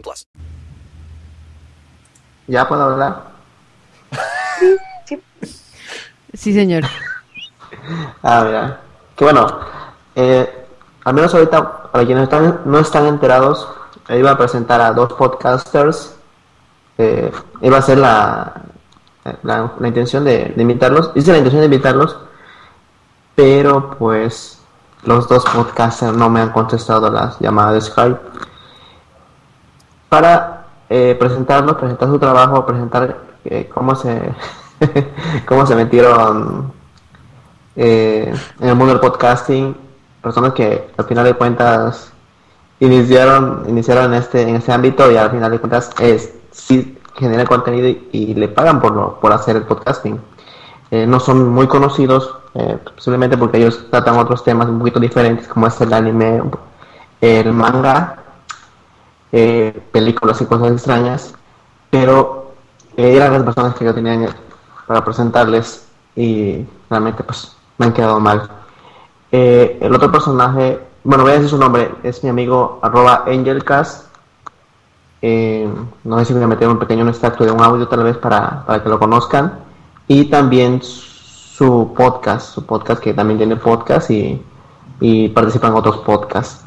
Speaker 29: plus.
Speaker 11: ¿Ya puedo hablar?
Speaker 7: Sí, señor. [LAUGHS]
Speaker 11: Ah, mira. Que bueno, eh, al menos ahorita, para quienes están, no están enterados, iba a presentar a dos podcasters. Eh, iba a ser la, la, la intención de, de invitarlos. Hice la intención de invitarlos, pero pues los dos podcasters no me han contestado las llamadas de Skype. Para eh, presentarlos, presentar su trabajo, presentar eh, cómo se [LAUGHS] cómo se metieron eh, en el mundo del podcasting, personas que al final de cuentas iniciaron, iniciaron en este, en este ámbito y al final de cuentas es, sí generan contenido y, y le pagan por, lo- por hacer el podcasting. Eh, no son muy conocidos, eh, posiblemente porque ellos tratan otros temas un poquito diferentes, como es el anime, el manga, eh, películas y cosas extrañas, pero eh, eran las personas que yo tenía para presentarles y realmente pues me han quedado mal. Eh, el otro personaje, bueno, voy a decir su nombre, es mi amigo arroba angelcast. Eh, no sé si voy a meter un pequeño extracto de un audio tal vez para, para que lo conozcan. Y también su podcast, su podcast que también tiene podcast y, y participa en otros podcasts.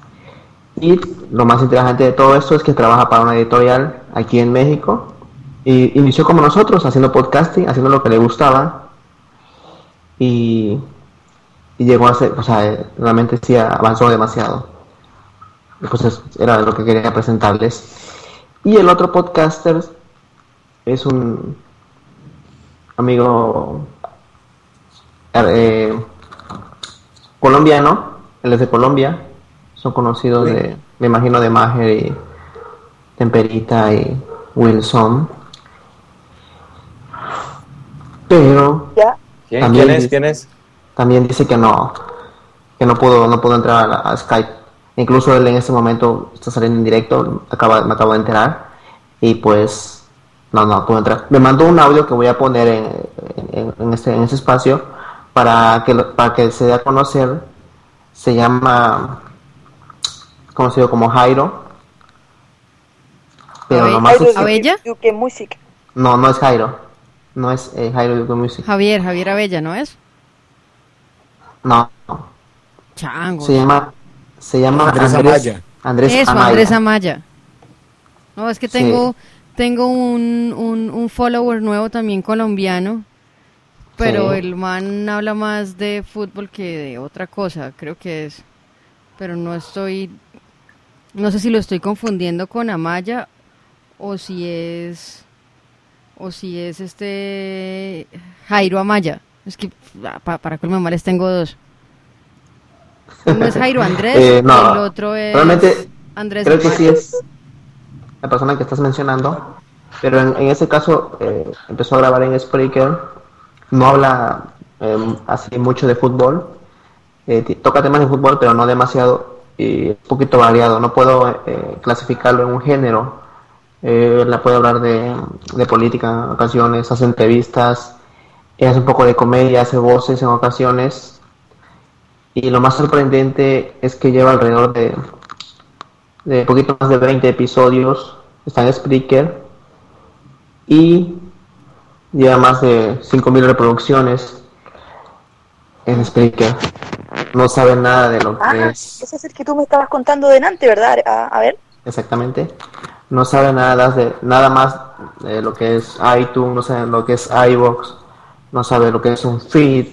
Speaker 11: Y lo más interesante de todo esto es que trabaja para una editorial aquí en México. Y inició como nosotros, haciendo podcasting, haciendo lo que le gustaba. Y, y llegó a ser, o sea, realmente sí avanzó demasiado. Pues es- era lo que quería presentarles. Y el otro podcaster es un amigo eh, colombiano, él es de Colombia, son conocidos de, me imagino, de Mager y Temperita y Wilson. Pero
Speaker 6: ¿Quién,
Speaker 11: también
Speaker 6: quién es?
Speaker 11: dice-
Speaker 6: ¿Quién es?
Speaker 11: también dice que no que no pudo no pudo entrar a, Skype incluso él en este momento está saliendo en directo acaba, me acabo de enterar y pues no no pudo entrar me mandó un audio que voy a poner en, en, en este en este espacio para que lo- para que se dé a conocer se llama conocido como Jairo pero
Speaker 7: Abe-
Speaker 11: nomás es-
Speaker 7: ¿Abella?
Speaker 10: Yuke Music.
Speaker 11: no no es Jairo no es eh, Jairo Yuko Music
Speaker 7: Javier, Javier Abella, ¿no es?
Speaker 11: no
Speaker 7: Chango.
Speaker 11: Se llama, se llama
Speaker 7: Andrés Amaya.
Speaker 11: Andrés
Speaker 7: Eso,
Speaker 11: Amaya.
Speaker 7: Andrés Amaya. No, es que
Speaker 11: Sí.
Speaker 7: tengo, tengo un, un, un follower nuevo también colombiano, pero
Speaker 11: Sí.
Speaker 7: el man habla más de fútbol que de otra cosa, creo que es. Pero no estoy, no sé si lo estoy confundiendo con Amaya o si es, o si es este Jairo Amaya. Es que ah, pa- para colmo males tengo dos. Uno es Jairo Andrés [LAUGHS]
Speaker 11: Eh, no,
Speaker 7: y el otro es
Speaker 11: realmente
Speaker 7: Andrés
Speaker 11: creo que sí es la persona que estás mencionando, pero en, en ese caso eh, empezó a grabar en Spreaker no habla eh, así mucho de fútbol. Eh, toca temas de fútbol, pero no demasiado un poquito variado. No puedo eh, clasificarlo en un género. Eh, la puede hablar de, de política en ocasiones, hace entrevistas, eh, hace un poco de comedia, hace voces en ocasiones. Y lo más sorprendente es que lleva alrededor de, de poquito más de 20 episodios. Está en Spreaker y lleva más de 5.000 reproducciones en Spreaker. No sabe nada de lo que
Speaker 10: Ah,
Speaker 11: es
Speaker 10: ese es el que tú me estabas contando delante, ¿verdad? A, a ver.
Speaker 11: exactamente. No sabe nada de nada más de lo que es iTunes, no sabe lo que es iVoox, no sabe lo que es un feed.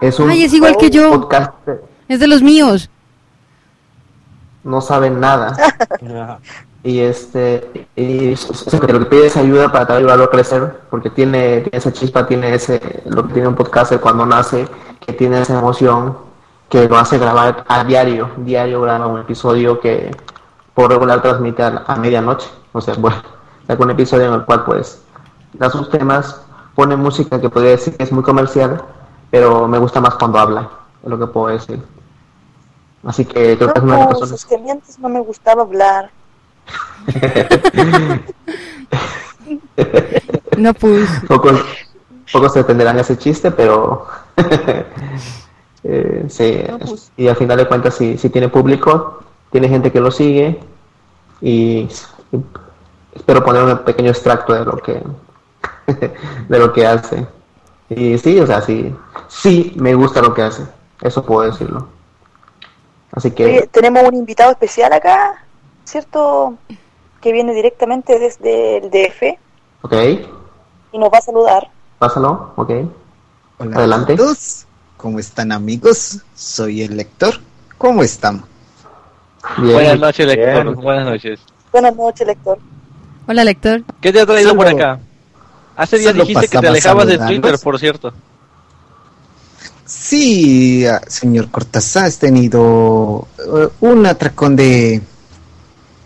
Speaker 11: Es un
Speaker 7: Ay, es igual que yo.
Speaker 11: podcast,
Speaker 7: Es de los míos.
Speaker 11: no sabe nada. [LAUGHS] [LAUGHS] y este y lo que lo que pide es ayuda para también ayudarlo a crecer porque tiene, tiene esa chispa tiene ese lo que tiene un podcaster cuando nace que tiene esa emoción que lo hace grabar a diario diario graba un episodio que por regular transmite a, a medianoche. O sea bueno saca un episodio en el cual pues da sus temas pone música que podría decir que es muy comercial pero me gusta más cuando habla es lo que puedo decir. Así que creo que es una de las
Speaker 10: No,
Speaker 11: personas
Speaker 10: sus temientes no me gustaba hablar. [LAUGHS]
Speaker 7: No pues.
Speaker 11: Pocos, pocos se entenderán ese chiste, pero [LAUGHS] eh, sí, y al final de cuentas si tiene público, tiene gente que lo sigue y, y espero poner un pequeño extracto de lo que [LAUGHS] de lo que hace. Y sí, o sea, sí, sí me gusta lo que hace, eso puedo decirlo. Así que
Speaker 10: tenemos un invitado especial acá, ¿cierto? Que viene directamente desde el DF
Speaker 11: ok,
Speaker 10: y nos va a saludar.
Speaker 11: pásalo, ok.
Speaker 2: Hola
Speaker 11: Adelante.
Speaker 2: a todos. ¿Cómo están amigos? Soy el lector. ¿Cómo están?
Speaker 11: Bien.
Speaker 9: Buenas noches, lector. Buenas noches.
Speaker 10: Buenas noches, lector.
Speaker 7: Hola, lector.
Speaker 9: ¿Qué te ha traído
Speaker 2: Solo-
Speaker 9: por acá? Hace días dijiste que te alejabas de. Twitter, por cierto.
Speaker 2: Sí, ah, señor Cortázar, has tenido eh, un atracón de,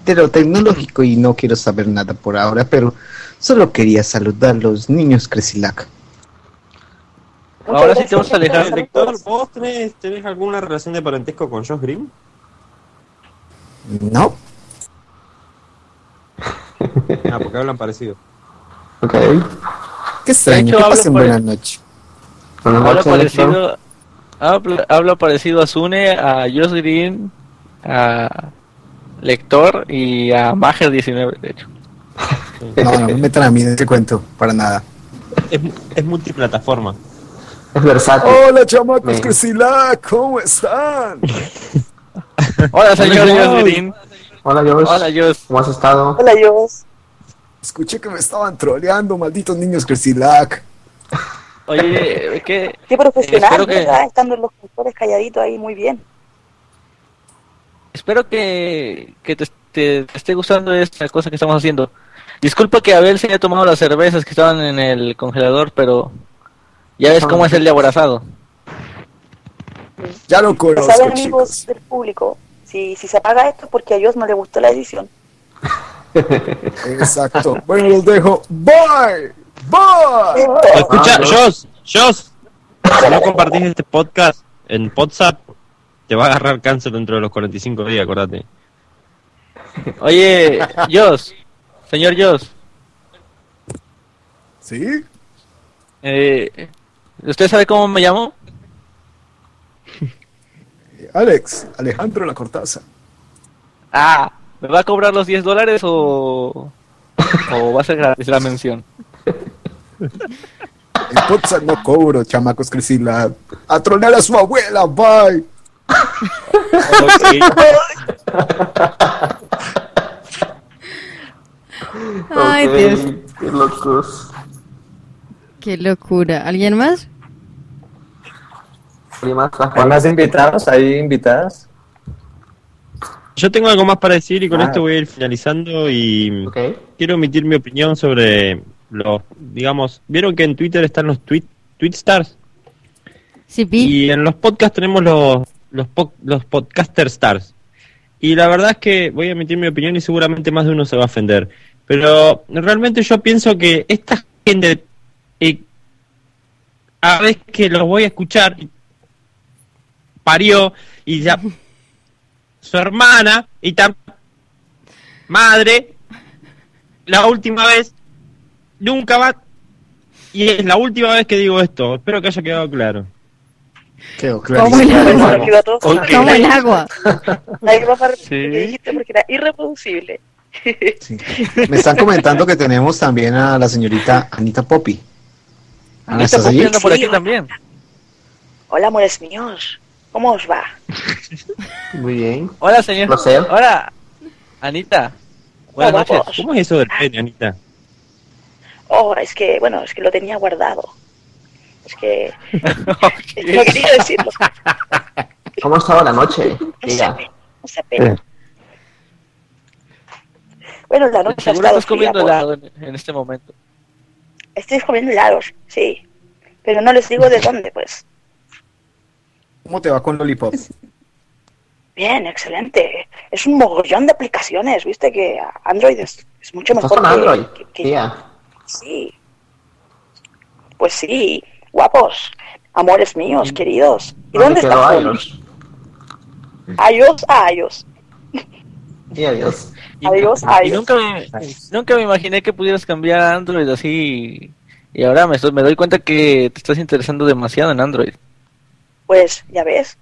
Speaker 2: de lo tecnológico y no quiero saber nada por ahora, pero solo quería saludar a los niños Cresilac.
Speaker 9: Ahora sí te vamos a alejar.
Speaker 27: Lector, ¿vos tenés, tenés alguna relación de parentesco con Josh Green?
Speaker 2: No,
Speaker 27: Ah, porque hablan parecido.
Speaker 11: Ok.
Speaker 2: qué extraño,
Speaker 9: hecho,
Speaker 2: que pasen buenas noches.
Speaker 11: Buenas
Speaker 9: Habla
Speaker 11: noches, Lector.
Speaker 9: parecido, habla, habla parecido a Sune, a Josh Green, a Lector y a Mager19, de hecho. [LAUGHS]
Speaker 2: No, no me metan a mí en este cuento, para nada.
Speaker 27: Es, es multiplataforma.
Speaker 11: Es versátil.
Speaker 2: Hola, chamacos Cresilac, ¿cómo están? [LAUGHS]
Speaker 9: Hola, señor
Speaker 2: Hola,
Speaker 9: Josh Green.
Speaker 11: Hola, Josh.
Speaker 9: Hola, Josh.
Speaker 11: ¿Cómo has estado?
Speaker 10: Hola, Dios.
Speaker 2: Escuché que me estaban troleando, malditos niños Cresilac.
Speaker 9: Oye, ¿qué?
Speaker 10: Qué profesional,
Speaker 9: que-
Speaker 10: ¿verdad? Estando en los controles calladitos ahí, muy bien.
Speaker 9: Espero que, que te, te- te esté gustando esta cosa que estamos haciendo. Disculpa que Abel se haya tomado las cervezas que estaban en el congelador, pero ya ves cómo es el de aborazado.
Speaker 2: Ya lo
Speaker 10: Ya
Speaker 2: conozco,
Speaker 10: saben,
Speaker 2: chicos.
Speaker 10: amigos del público, si, si se apaga esto es porque a Dios no le gustó la edición.
Speaker 2: Exacto. Bueno, los dejo. Bye. Bye.
Speaker 27: Escucha, Josh, Josh, si no compartís este podcast en WhatsApp, te va a agarrar cáncer dentro de los 45 días, acordate. [LAUGHS]
Speaker 9: Oye, Jos, señor Jos,
Speaker 2: ¿Sí?
Speaker 9: eh, ¿usted sabe cómo me llamo? [LAUGHS]
Speaker 2: Alex, Alejandro La Cortaza.
Speaker 9: Ah, ¿me va a cobrar los 10 dólares o, o va a ser gratis la mención?
Speaker 2: En Potsdam no cobro, chamacos Crisila. A trolear a su abuela, bye.
Speaker 7: Ay, Dios.
Speaker 11: Qué locos.
Speaker 7: Qué locura. ¿Alguien más?
Speaker 11: ¿Alguien más?
Speaker 6: ¿Hay más invitados? ¿Hay invitadas?
Speaker 27: Yo tengo algo más para decir y con
Speaker 6: Ah.
Speaker 27: esto voy a ir finalizando y quiero emitir mi opinión sobre los, digamos, vieron que en Twitter están los tweet, tweet stars
Speaker 7: Sí, vi.
Speaker 27: y en los podcasts tenemos los los, po- los podcaster stars y la verdad es que voy a emitir mi opinión y seguramente más de uno se va a ofender, pero realmente yo pienso que esta gente eh,
Speaker 30: cada vez que lo voy a escuchar, parió y ya [LAUGHS] su hermana y tam madre, la última vez, nunca va. Y es la última vez que digo esto. Espero que haya quedado claro.
Speaker 11: Quedó
Speaker 7: Como el agua. Como el agua.
Speaker 10: Ahí va a parar lo que dijiste porque era irreproducible.
Speaker 2: Me están comentando que tenemos también a la señorita Anita Poppy. Ana,
Speaker 9: Anita
Speaker 2: ¿estás
Speaker 9: Poppy anda por aquí también.
Speaker 10: Hola, amores míos. ¿Cómo os va?
Speaker 11: Muy bien.
Speaker 9: Hola, señor. Hola, Anita. Buenas
Speaker 10: Hola,
Speaker 9: noches.
Speaker 10: vos.
Speaker 30: ¿Cómo es eso del pene, Anita?
Speaker 10: Oh, es que, bueno, es que lo tenía guardado. Es que [LAUGHS] [LAUGHS] no quería decirlo.
Speaker 11: ¿Cómo ha estado la noche? Diga.
Speaker 10: No se pena. Bueno, la noche ha estado
Speaker 9: estás comiendo
Speaker 10: fría,
Speaker 9: helado en, en este momento.
Speaker 10: Estoy comiendo helados, sí. Pero no les digo de dónde, pues.
Speaker 2: ¿Cómo te va con Lollipop?
Speaker 10: Bien, excelente. Es un mogollón de aplicaciones, viste que Android es, es mucho
Speaker 11: ¿Estás
Speaker 10: mejor
Speaker 11: con
Speaker 10: que-
Speaker 11: Android?
Speaker 10: que- que-. Sí. Pues sí, guapos, amores míos, queridos. ¿Y dónde
Speaker 11: quedó
Speaker 10: está
Speaker 11: iOS?
Speaker 10: iOS a iOS.
Speaker 11: Y adiós.
Speaker 10: Adiós,
Speaker 9: Y
Speaker 10: adiós.
Speaker 9: nunca me, nunca me imaginé que pudieras cambiar a Android así. Y ahora me, estoy- me doy cuenta que te estás interesando demasiado en Android.
Speaker 10: Pues ya ves,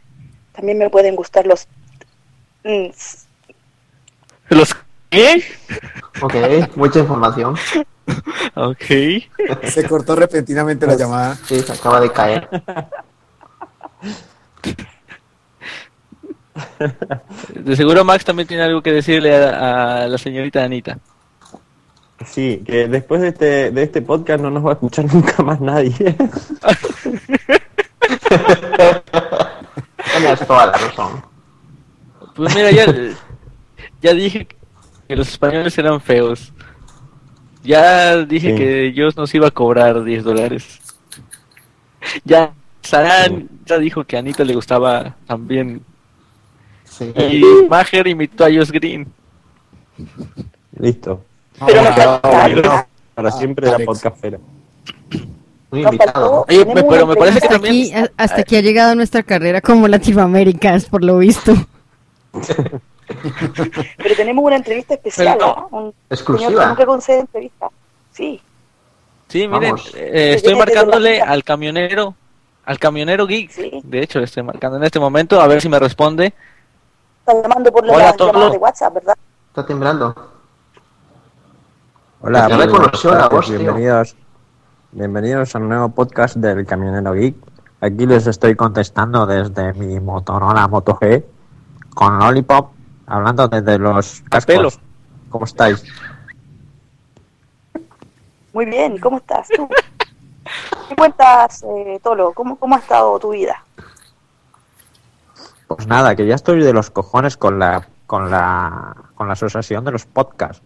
Speaker 10: también me pueden gustar los... mm,
Speaker 9: ¿Los qué?
Speaker 11: Ok, mucha información. [LAUGHS] [LAUGHS]
Speaker 9: Ok.
Speaker 2: Se cortó repentinamente la llamada.
Speaker 11: Sí, se acaba de caer.
Speaker 9: De seguro Max también tiene algo que decirle a, a la señorita Anita.
Speaker 3: Sí, que después de este, de este podcast no nos va a escuchar [LAUGHS] nunca más nadie.
Speaker 11: Tienes toda la razón.
Speaker 9: Pues mira, ya, ya dije que los españoles eran feos. Ya dije
Speaker 3: Sí.
Speaker 9: que Dios nos iba a cobrar 10 dólares. Ya Sarán ya dijo que a Anita le gustaba también.
Speaker 11: Sí.
Speaker 9: Y Mager imitó a Josh Green.
Speaker 3: Listo.
Speaker 10: Pero
Speaker 3: Para siempre la podcastera.
Speaker 11: Muy invitado.
Speaker 9: Oye,
Speaker 10: tenemos
Speaker 9: pero
Speaker 10: una
Speaker 9: me parece que
Speaker 7: Hasta
Speaker 9: también...
Speaker 7: aquí, a- hasta aquí ha llegado nuestra carrera como Latinoaméricas, por lo visto. [LAUGHS]
Speaker 10: Pero tenemos una entrevista especial,
Speaker 9: Pero-
Speaker 10: ¿no? Un
Speaker 11: Exclusiva.
Speaker 10: señor que nunca concede entrevista. Sí.
Speaker 9: Sí, miren,
Speaker 11: Vamos.
Speaker 9: eh, estoy marcándole al camionero, al camionero geek. De hecho, le estoy marcando en este momento a ver si me responde.
Speaker 10: Están llamando por la
Speaker 9: Hola,
Speaker 10: llamada
Speaker 9: Tolo.
Speaker 10: de WhatsApp, ¿verdad?
Speaker 11: Está temblando.
Speaker 3: Hola,
Speaker 11: Ya la voz, tío.
Speaker 3: bienvenidos, bienvenidos al nuevo podcast del Camionero Geek. Aquí les estoy contestando desde mi Motorola Moto G con Lollipop, hablando desde los
Speaker 9: pelo.
Speaker 3: cascos. ¿Cómo estáis?
Speaker 10: Muy bien, ¿cómo estás tú? ¿Qué cuentas, eh, Tolo? ¿Cómo, ¿Cómo ha estado tu vida?
Speaker 3: Pues nada, que ya estoy de los cojones con la con la con la asociación de los podcasts.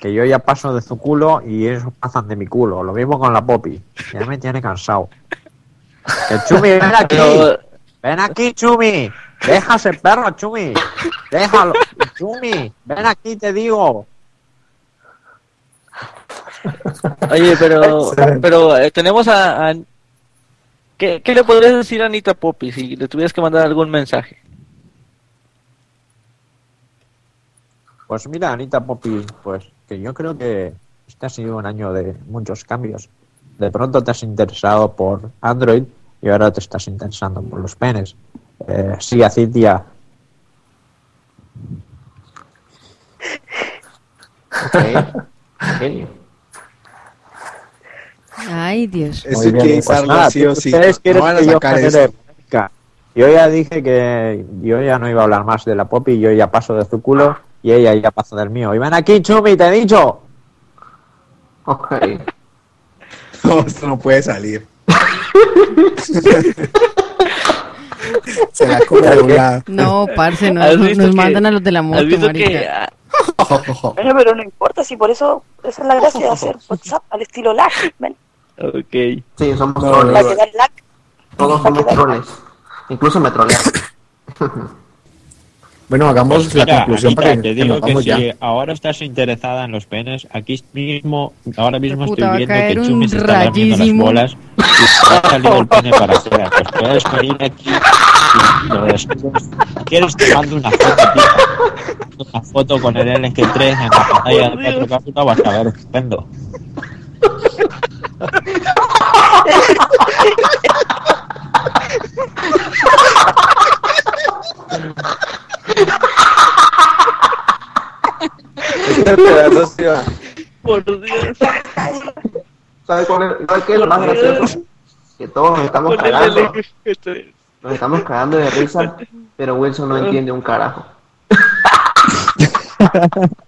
Speaker 3: Que yo ya paso de su culo y ellos pasan de mi culo. Lo mismo con la Poppy. Ya me tiene cansado. Que Chumi, ven [LAUGHS] aquí. Ven aquí, Chumi. Deja ese perro, Chumi. Déjalo. Chumi, ven aquí, te digo.
Speaker 9: Oye, pero, pero eh, tenemos a... a- ¿Qué, ¿Qué le podrías decir a Anita Poppy si le tuvieras que mandar algún mensaje?
Speaker 3: Pues mira, Anita Poppy, pues que yo creo que este ha sido un año de muchos cambios. De pronto te has interesado por Android y ahora te estás interesando por los penes. Eh, sí, así, tía. [LAUGHS]
Speaker 11: Genio.
Speaker 7: Ay, Dios.
Speaker 2: Eso hay que
Speaker 3: Pues
Speaker 2: usarlo sí o sí.
Speaker 3: ustedes
Speaker 2: No
Speaker 3: quieren
Speaker 2: van a
Speaker 3: que yo
Speaker 2: eso.
Speaker 3: Yo ya dije que yo ya no iba a hablar más de la Poppy, yo ya paso de su culo y ella ya pasa del mío. Y ven aquí, Chumi, te he dicho.
Speaker 11: Ok. [LAUGHS] [LAUGHS]
Speaker 2: No, esto no puede salir. [LAUGHS] Se la come de un lado.
Speaker 7: No, parce, no,
Speaker 9: ¿Has
Speaker 7: no-
Speaker 9: visto
Speaker 7: nos
Speaker 9: que-
Speaker 7: mandan a los de la
Speaker 9: ¿Has
Speaker 7: moto,
Speaker 9: que ah, [LAUGHS]
Speaker 10: Bueno, pero no importa, si por eso, esa es la gracia de hacer [LAUGHS] WhatsApp al estilo lag. ven,
Speaker 9: Ok.
Speaker 11: Sí, somos
Speaker 2: No,
Speaker 11: troles. Todos somos troles. Incluso me trolean.
Speaker 2: Bueno, hagamos
Speaker 30: Pues
Speaker 2: la
Speaker 30: mira,
Speaker 2: conclusión
Speaker 30: Anita,
Speaker 2: para que,
Speaker 30: te
Speaker 2: que
Speaker 30: digo que
Speaker 2: vamos
Speaker 30: si
Speaker 2: ya.
Speaker 30: ahora estás interesada en los penes, aquí mismo, ahora mismo
Speaker 7: Puta,
Speaker 30: estoy viendo que Chumi se está lamiendo las bolas
Speaker 3: te ha salido el pene para afuera. Pues puedes venir aquí y lo descubres. Quieres te mando una foto, tío. Una foto con el LG3 en la pantalla de 4K, puta, vas a ver, estupendo. [LAUGHS]
Speaker 11: Este pedazo sí va.
Speaker 9: Por Dios.
Speaker 11: ¿Sabes cuál es, ¿sabes qué es lo más gracioso? Que todos nos estamos cagando.
Speaker 9: el LG3.
Speaker 11: Nos estamos cagando de risa, pero Wilson no entiende un carajo. [LAUGHS]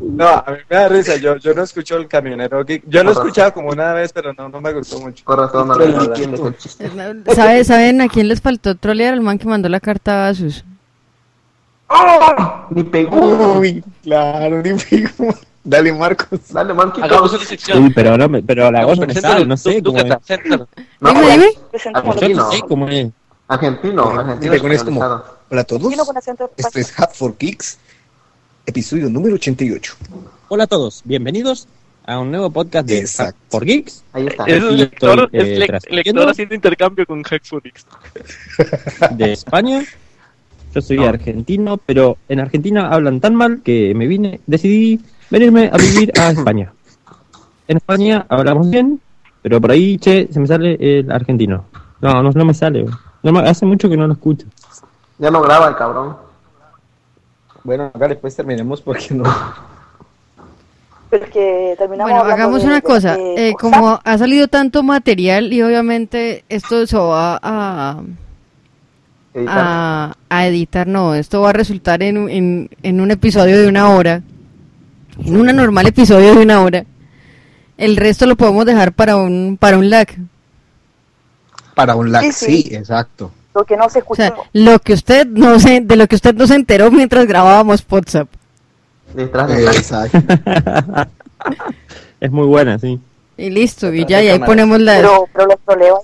Speaker 6: No, a mí me da risa. Yo, yo no escucho el camionero geek. Yo lo he escuchado como una vez, pero no, no me gustó mucho.
Speaker 11: Por razón, no
Speaker 6: Pero
Speaker 11: no
Speaker 6: la-
Speaker 11: entiendes el chiste.
Speaker 7: ¿Sabe- ¿Saben a quién les faltó trolear? Al man que mandó la carta a Asus.
Speaker 11: Ni pegó.
Speaker 2: Uy, claro, ni pegó. Dale, Marcos.
Speaker 11: Dale, Marcos.
Speaker 9: Hagamos una sección.
Speaker 3: Uy, pero, no, me- pero la voz me
Speaker 9: Preséntalo,
Speaker 3: sale, no sé cómo es.
Speaker 11: No,
Speaker 7: Dime, dime.
Speaker 11: Argentino.
Speaker 3: No sé cómo es.
Speaker 11: Argentino, argentino.
Speaker 2: Pones como, hola a todos. Esto es Hat for Kicks, episodio número 88.
Speaker 3: Hola a todos, bienvenidos a un nuevo podcast de
Speaker 2: Exacto.
Speaker 3: Hack for Geeks.
Speaker 11: Ahí está.
Speaker 9: Es el lector,
Speaker 3: estoy,
Speaker 9: es
Speaker 3: eh,
Speaker 9: lector haciendo intercambio con Hackfonix. [LAUGHS]
Speaker 3: de España. Yo soy argentino, pero en Argentina hablan tan mal que me vine, decidí venirme a vivir a España. En España hablamos bien, pero por ahí, che, se me sale el argentino. No, no, no me sale. No hace mucho que no lo escucho.
Speaker 11: Ya no graba el cabrón.
Speaker 6: Bueno, acá después terminemos porque no.
Speaker 10: Pero es que terminamos
Speaker 7: Bueno, hagamos
Speaker 10: de-
Speaker 7: una
Speaker 10: de-
Speaker 7: cosa.
Speaker 10: de
Speaker 7: eh, como ha salido tanto material y obviamente esto se va a,
Speaker 11: Editar.
Speaker 7: a, a editar, no, esto va a resultar en, un- en, en un episodio de una hora, en un normal episodio de una hora. El resto lo podemos dejar para un para un lag.
Speaker 2: Para un lag,
Speaker 10: Sí,
Speaker 2: sí,
Speaker 10: sí.
Speaker 2: exacto.
Speaker 10: Lo que no se
Speaker 7: O
Speaker 10: escuchó.
Speaker 7: sea, lo que usted no se, de lo que usted no se enteró mientras grabábamos WhatsApp.
Speaker 11: Detrás de
Speaker 2: Eh,
Speaker 11: la-
Speaker 2: exacto. [LAUGHS]
Speaker 3: es muy buena, sí.
Speaker 7: Y listo, y ya, y ahí ponemos la...
Speaker 10: pero, pero los dejarlos.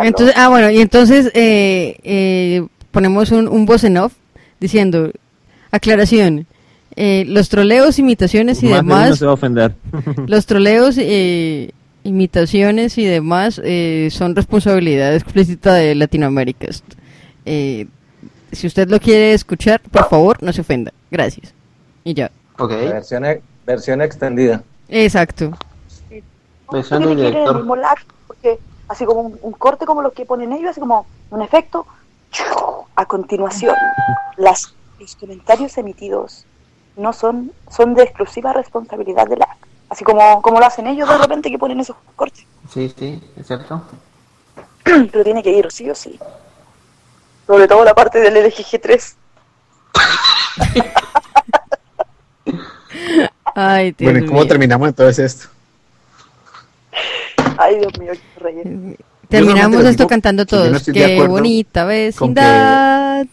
Speaker 7: Entonces, ah, bueno, y entonces eh, eh, ponemos un, un voz en off diciendo, aclaración, eh, los troleos, imitaciones y
Speaker 3: Más de uno
Speaker 7: demás,
Speaker 3: se va a ofender. [LAUGHS]
Speaker 7: los troleos, eh, imitaciones y demás eh, son responsabilidad explícita de Latinoamérica. Eh, si usted lo quiere escuchar, por favor, no se ofenda. Gracias. Y ya.
Speaker 11: Ok.
Speaker 31: Versión, e- versión extendida.
Speaker 7: Exacto.
Speaker 11: Versión del director.
Speaker 10: porque así como un, un corte como los que ponen ellos, así como un efecto. A continuación, las, los comentarios emitidos no son, son de exclusiva responsabilidad de lag. Así como, como lo hacen ellos de repente que ponen esos cortes.
Speaker 11: Sí, sí, es cierto. [CLEARS THROAT]
Speaker 10: Pero tiene que ir, sí o sí. Sobre todo la parte del LGG3. [LAUGHS]
Speaker 7: Ay, Dios
Speaker 2: Bueno, ¿y cómo
Speaker 7: mío.
Speaker 2: terminamos entonces esto?
Speaker 10: Ay, Dios mío, qué rey.
Speaker 7: Terminamos
Speaker 2: solamente
Speaker 7: esto
Speaker 2: digo
Speaker 7: cantando
Speaker 2: no
Speaker 7: todos. Qué bonita
Speaker 2: con que-
Speaker 7: vecindad.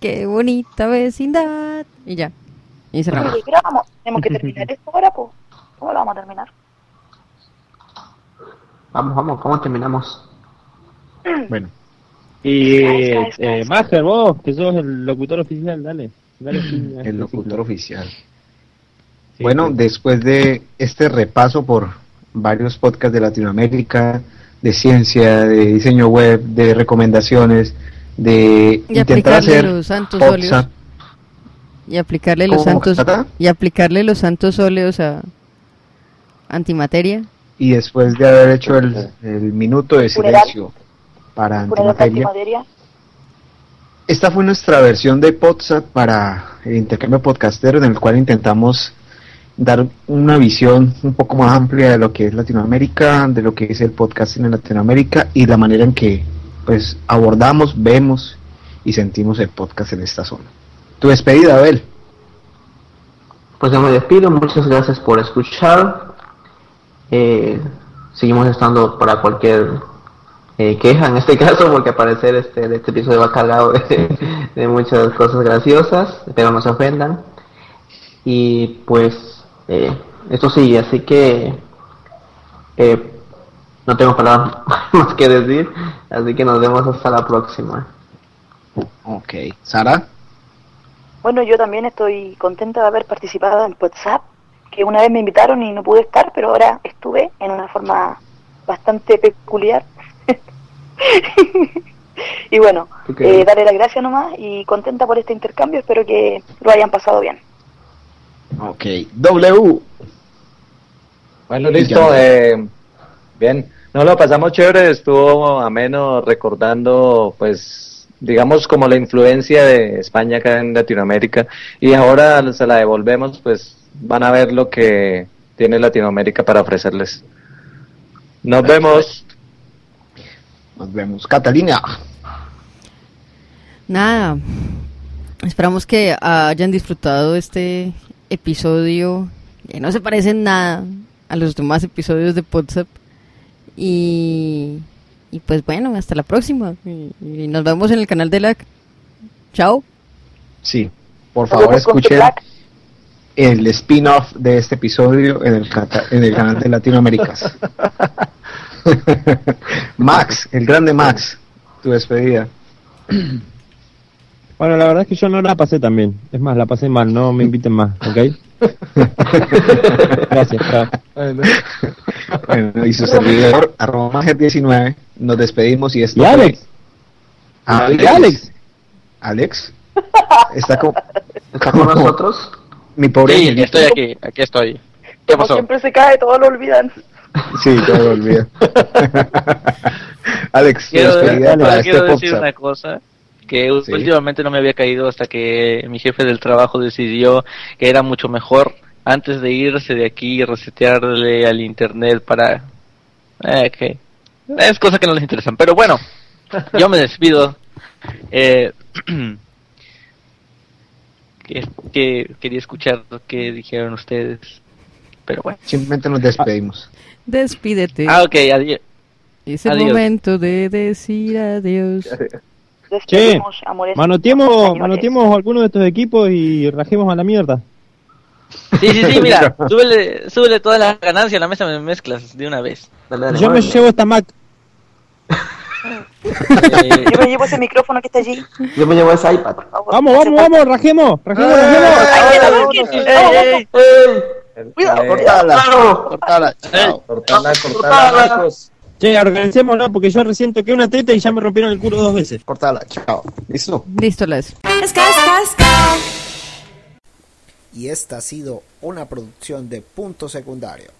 Speaker 7: Qué bonita vecindad. Y ya. Y cerramos.
Speaker 10: Oye, pero vamos, tenemos que terminar [LAUGHS] esto ahora, pues. ¿Cómo lo vamos a terminar?
Speaker 11: Vamos, vamos, ¿cómo terminamos? [CLEARS THROAT]
Speaker 2: Bueno,
Speaker 3: Y eh,
Speaker 10: ay.
Speaker 3: Mager, vos, que sos el locutor oficial, dale. dale [CLEARS THROAT]
Speaker 2: el
Speaker 3: este
Speaker 2: locutor oficial.
Speaker 3: Sí,
Speaker 2: Bueno,
Speaker 3: sí.
Speaker 2: después de este repaso por varios podcasts de Latinoamérica, de ciencia, de diseño web, de recomendaciones, de
Speaker 7: Y
Speaker 2: intentar
Speaker 7: aplicarle
Speaker 2: hacer
Speaker 7: los santos óleos. Y aplicarle los
Speaker 2: ¿Cómo,
Speaker 7: santos. Y aplicarle los santos óleos a antimateria.
Speaker 2: y después de haber hecho el, el minuto de silencio para antimateria. esta fue nuestra versión de PodSat para el intercambio podcastero en el cual intentamos dar una visión un poco más amplia de lo que es Latinoamérica, de lo que es el podcasting en Latinoamérica y la manera en que pues abordamos, vemos y sentimos el podcast en esta zona. Tu despedida, Abel.
Speaker 11: Pues yo me despido, muchas gracias por escuchar. Eh, seguimos estando para cualquier eh, queja en este [LAUGHS] caso, porque al parecer este, este episodio va cargado de, [LAUGHS] de muchas cosas graciosas, pero no se ofendan. Y pues eh, esto sigue, así que eh, no tengo palabras [LAUGHS] más que decir, así que nos vemos hasta la próxima.
Speaker 2: Ok. Sara.
Speaker 10: Bueno, yo también estoy contenta de haber participado en WhatsApp, que una vez me invitaron y no pude estar, pero ahora estuve en una forma bastante peculiar. [LAUGHS] y bueno,
Speaker 11: Ok.
Speaker 10: eh, darle las gracias nomás y contenta por este intercambio, espero que lo hayan pasado bien.
Speaker 2: Ok, W.
Speaker 6: Bueno, listo. eh, bien, no lo pasamos chévere, estuvo ameno recordando, pues, digamos, como la influencia de España acá en Latinoamérica. Y ahora se la devolvemos, pues, van a ver lo que tiene Latinoamérica para ofrecerles. Nos vemos.
Speaker 2: Nos vemos. Catalina.
Speaker 7: Nada. Esperamos que hayan disfrutado este episodio que no se parece en nada a los demás episodios de WhatsApp. Y, y pues bueno, hasta la próxima. Y, y nos vemos en el canal de LAC. Chao.
Speaker 2: Sí, por favor escuchen el spin-off de este episodio en el, en el canal de Latinoaméricas. [LAUGHS] Max, el grande Max, tu despedida. [CLEARS THROAT]
Speaker 27: Bueno, la verdad es que yo no la pasé tan bien. Es más, la pasé mal, no me inviten más, ¿ok? [LAUGHS] Gracias, chao.
Speaker 2: Bueno, y su servidor, arroba Mager19, nos despedimos y esto
Speaker 27: ¿Y
Speaker 2: fue-
Speaker 27: Alex?
Speaker 2: Ah,
Speaker 27: ¿Y Alex?
Speaker 2: ¿Alex? ¿Está con,
Speaker 11: ¿Está con nosotros?
Speaker 2: Mi pobre
Speaker 9: Sí, estoy aquí, aquí estoy. ¿Qué
Speaker 10: Como
Speaker 9: pasó?
Speaker 10: siempre se cae, todo lo olvidan. [LAUGHS]
Speaker 2: Sí, todo lo olvido. [LAUGHS] Alex,
Speaker 9: Quiero, solo
Speaker 2: para
Speaker 9: quiero
Speaker 2: este
Speaker 9: decir una cosa que
Speaker 2: Sí.
Speaker 9: últimamente no me había caído hasta que mi jefe del trabajo decidió que era mucho mejor antes de irse de aquí resetearle al internet para eh, que es cosa que no les interesan pero bueno yo me despido eh, [CLEARS THROAT] que, que quería escuchar lo que dijeron ustedes pero bueno
Speaker 2: Simplemente nos despedimos.
Speaker 7: Despídete.
Speaker 9: ah ok adiós
Speaker 7: Es el
Speaker 9: adiós.
Speaker 7: momento de decir adiós. [LAUGHS]
Speaker 27: Che,
Speaker 10: Despedimos, amores.
Speaker 27: manoteemos, manoteemos alguno de estos equipos y rajemos a la mierda.
Speaker 9: sí sí sí mira [LAUGHS] súbele, súbele toda la ganancia a la mesa de mezclas de una vez
Speaker 27: Yo me llevo esta Mac. [LAUGHS]
Speaker 10: Yo me [LAUGHS] llevo ese micrófono que está allí.
Speaker 11: Yo me llevo ese iPad.
Speaker 27: Vamos, vamos, vamos, rajemos, rajemos, rajemos.
Speaker 10: ¡Eh,
Speaker 11: Cuidado,
Speaker 2: cortala.
Speaker 11: cortala.
Speaker 2: chao.
Speaker 6: Cortala, cortala.
Speaker 27: Che, organicémoslo porque yo recién toqué una teta y ya me rompieron el culo dos veces.
Speaker 2: Cortala, chao. ¿Listo?
Speaker 7: Listo, las.
Speaker 2: Y esta ha sido una producción de Punto Secundario.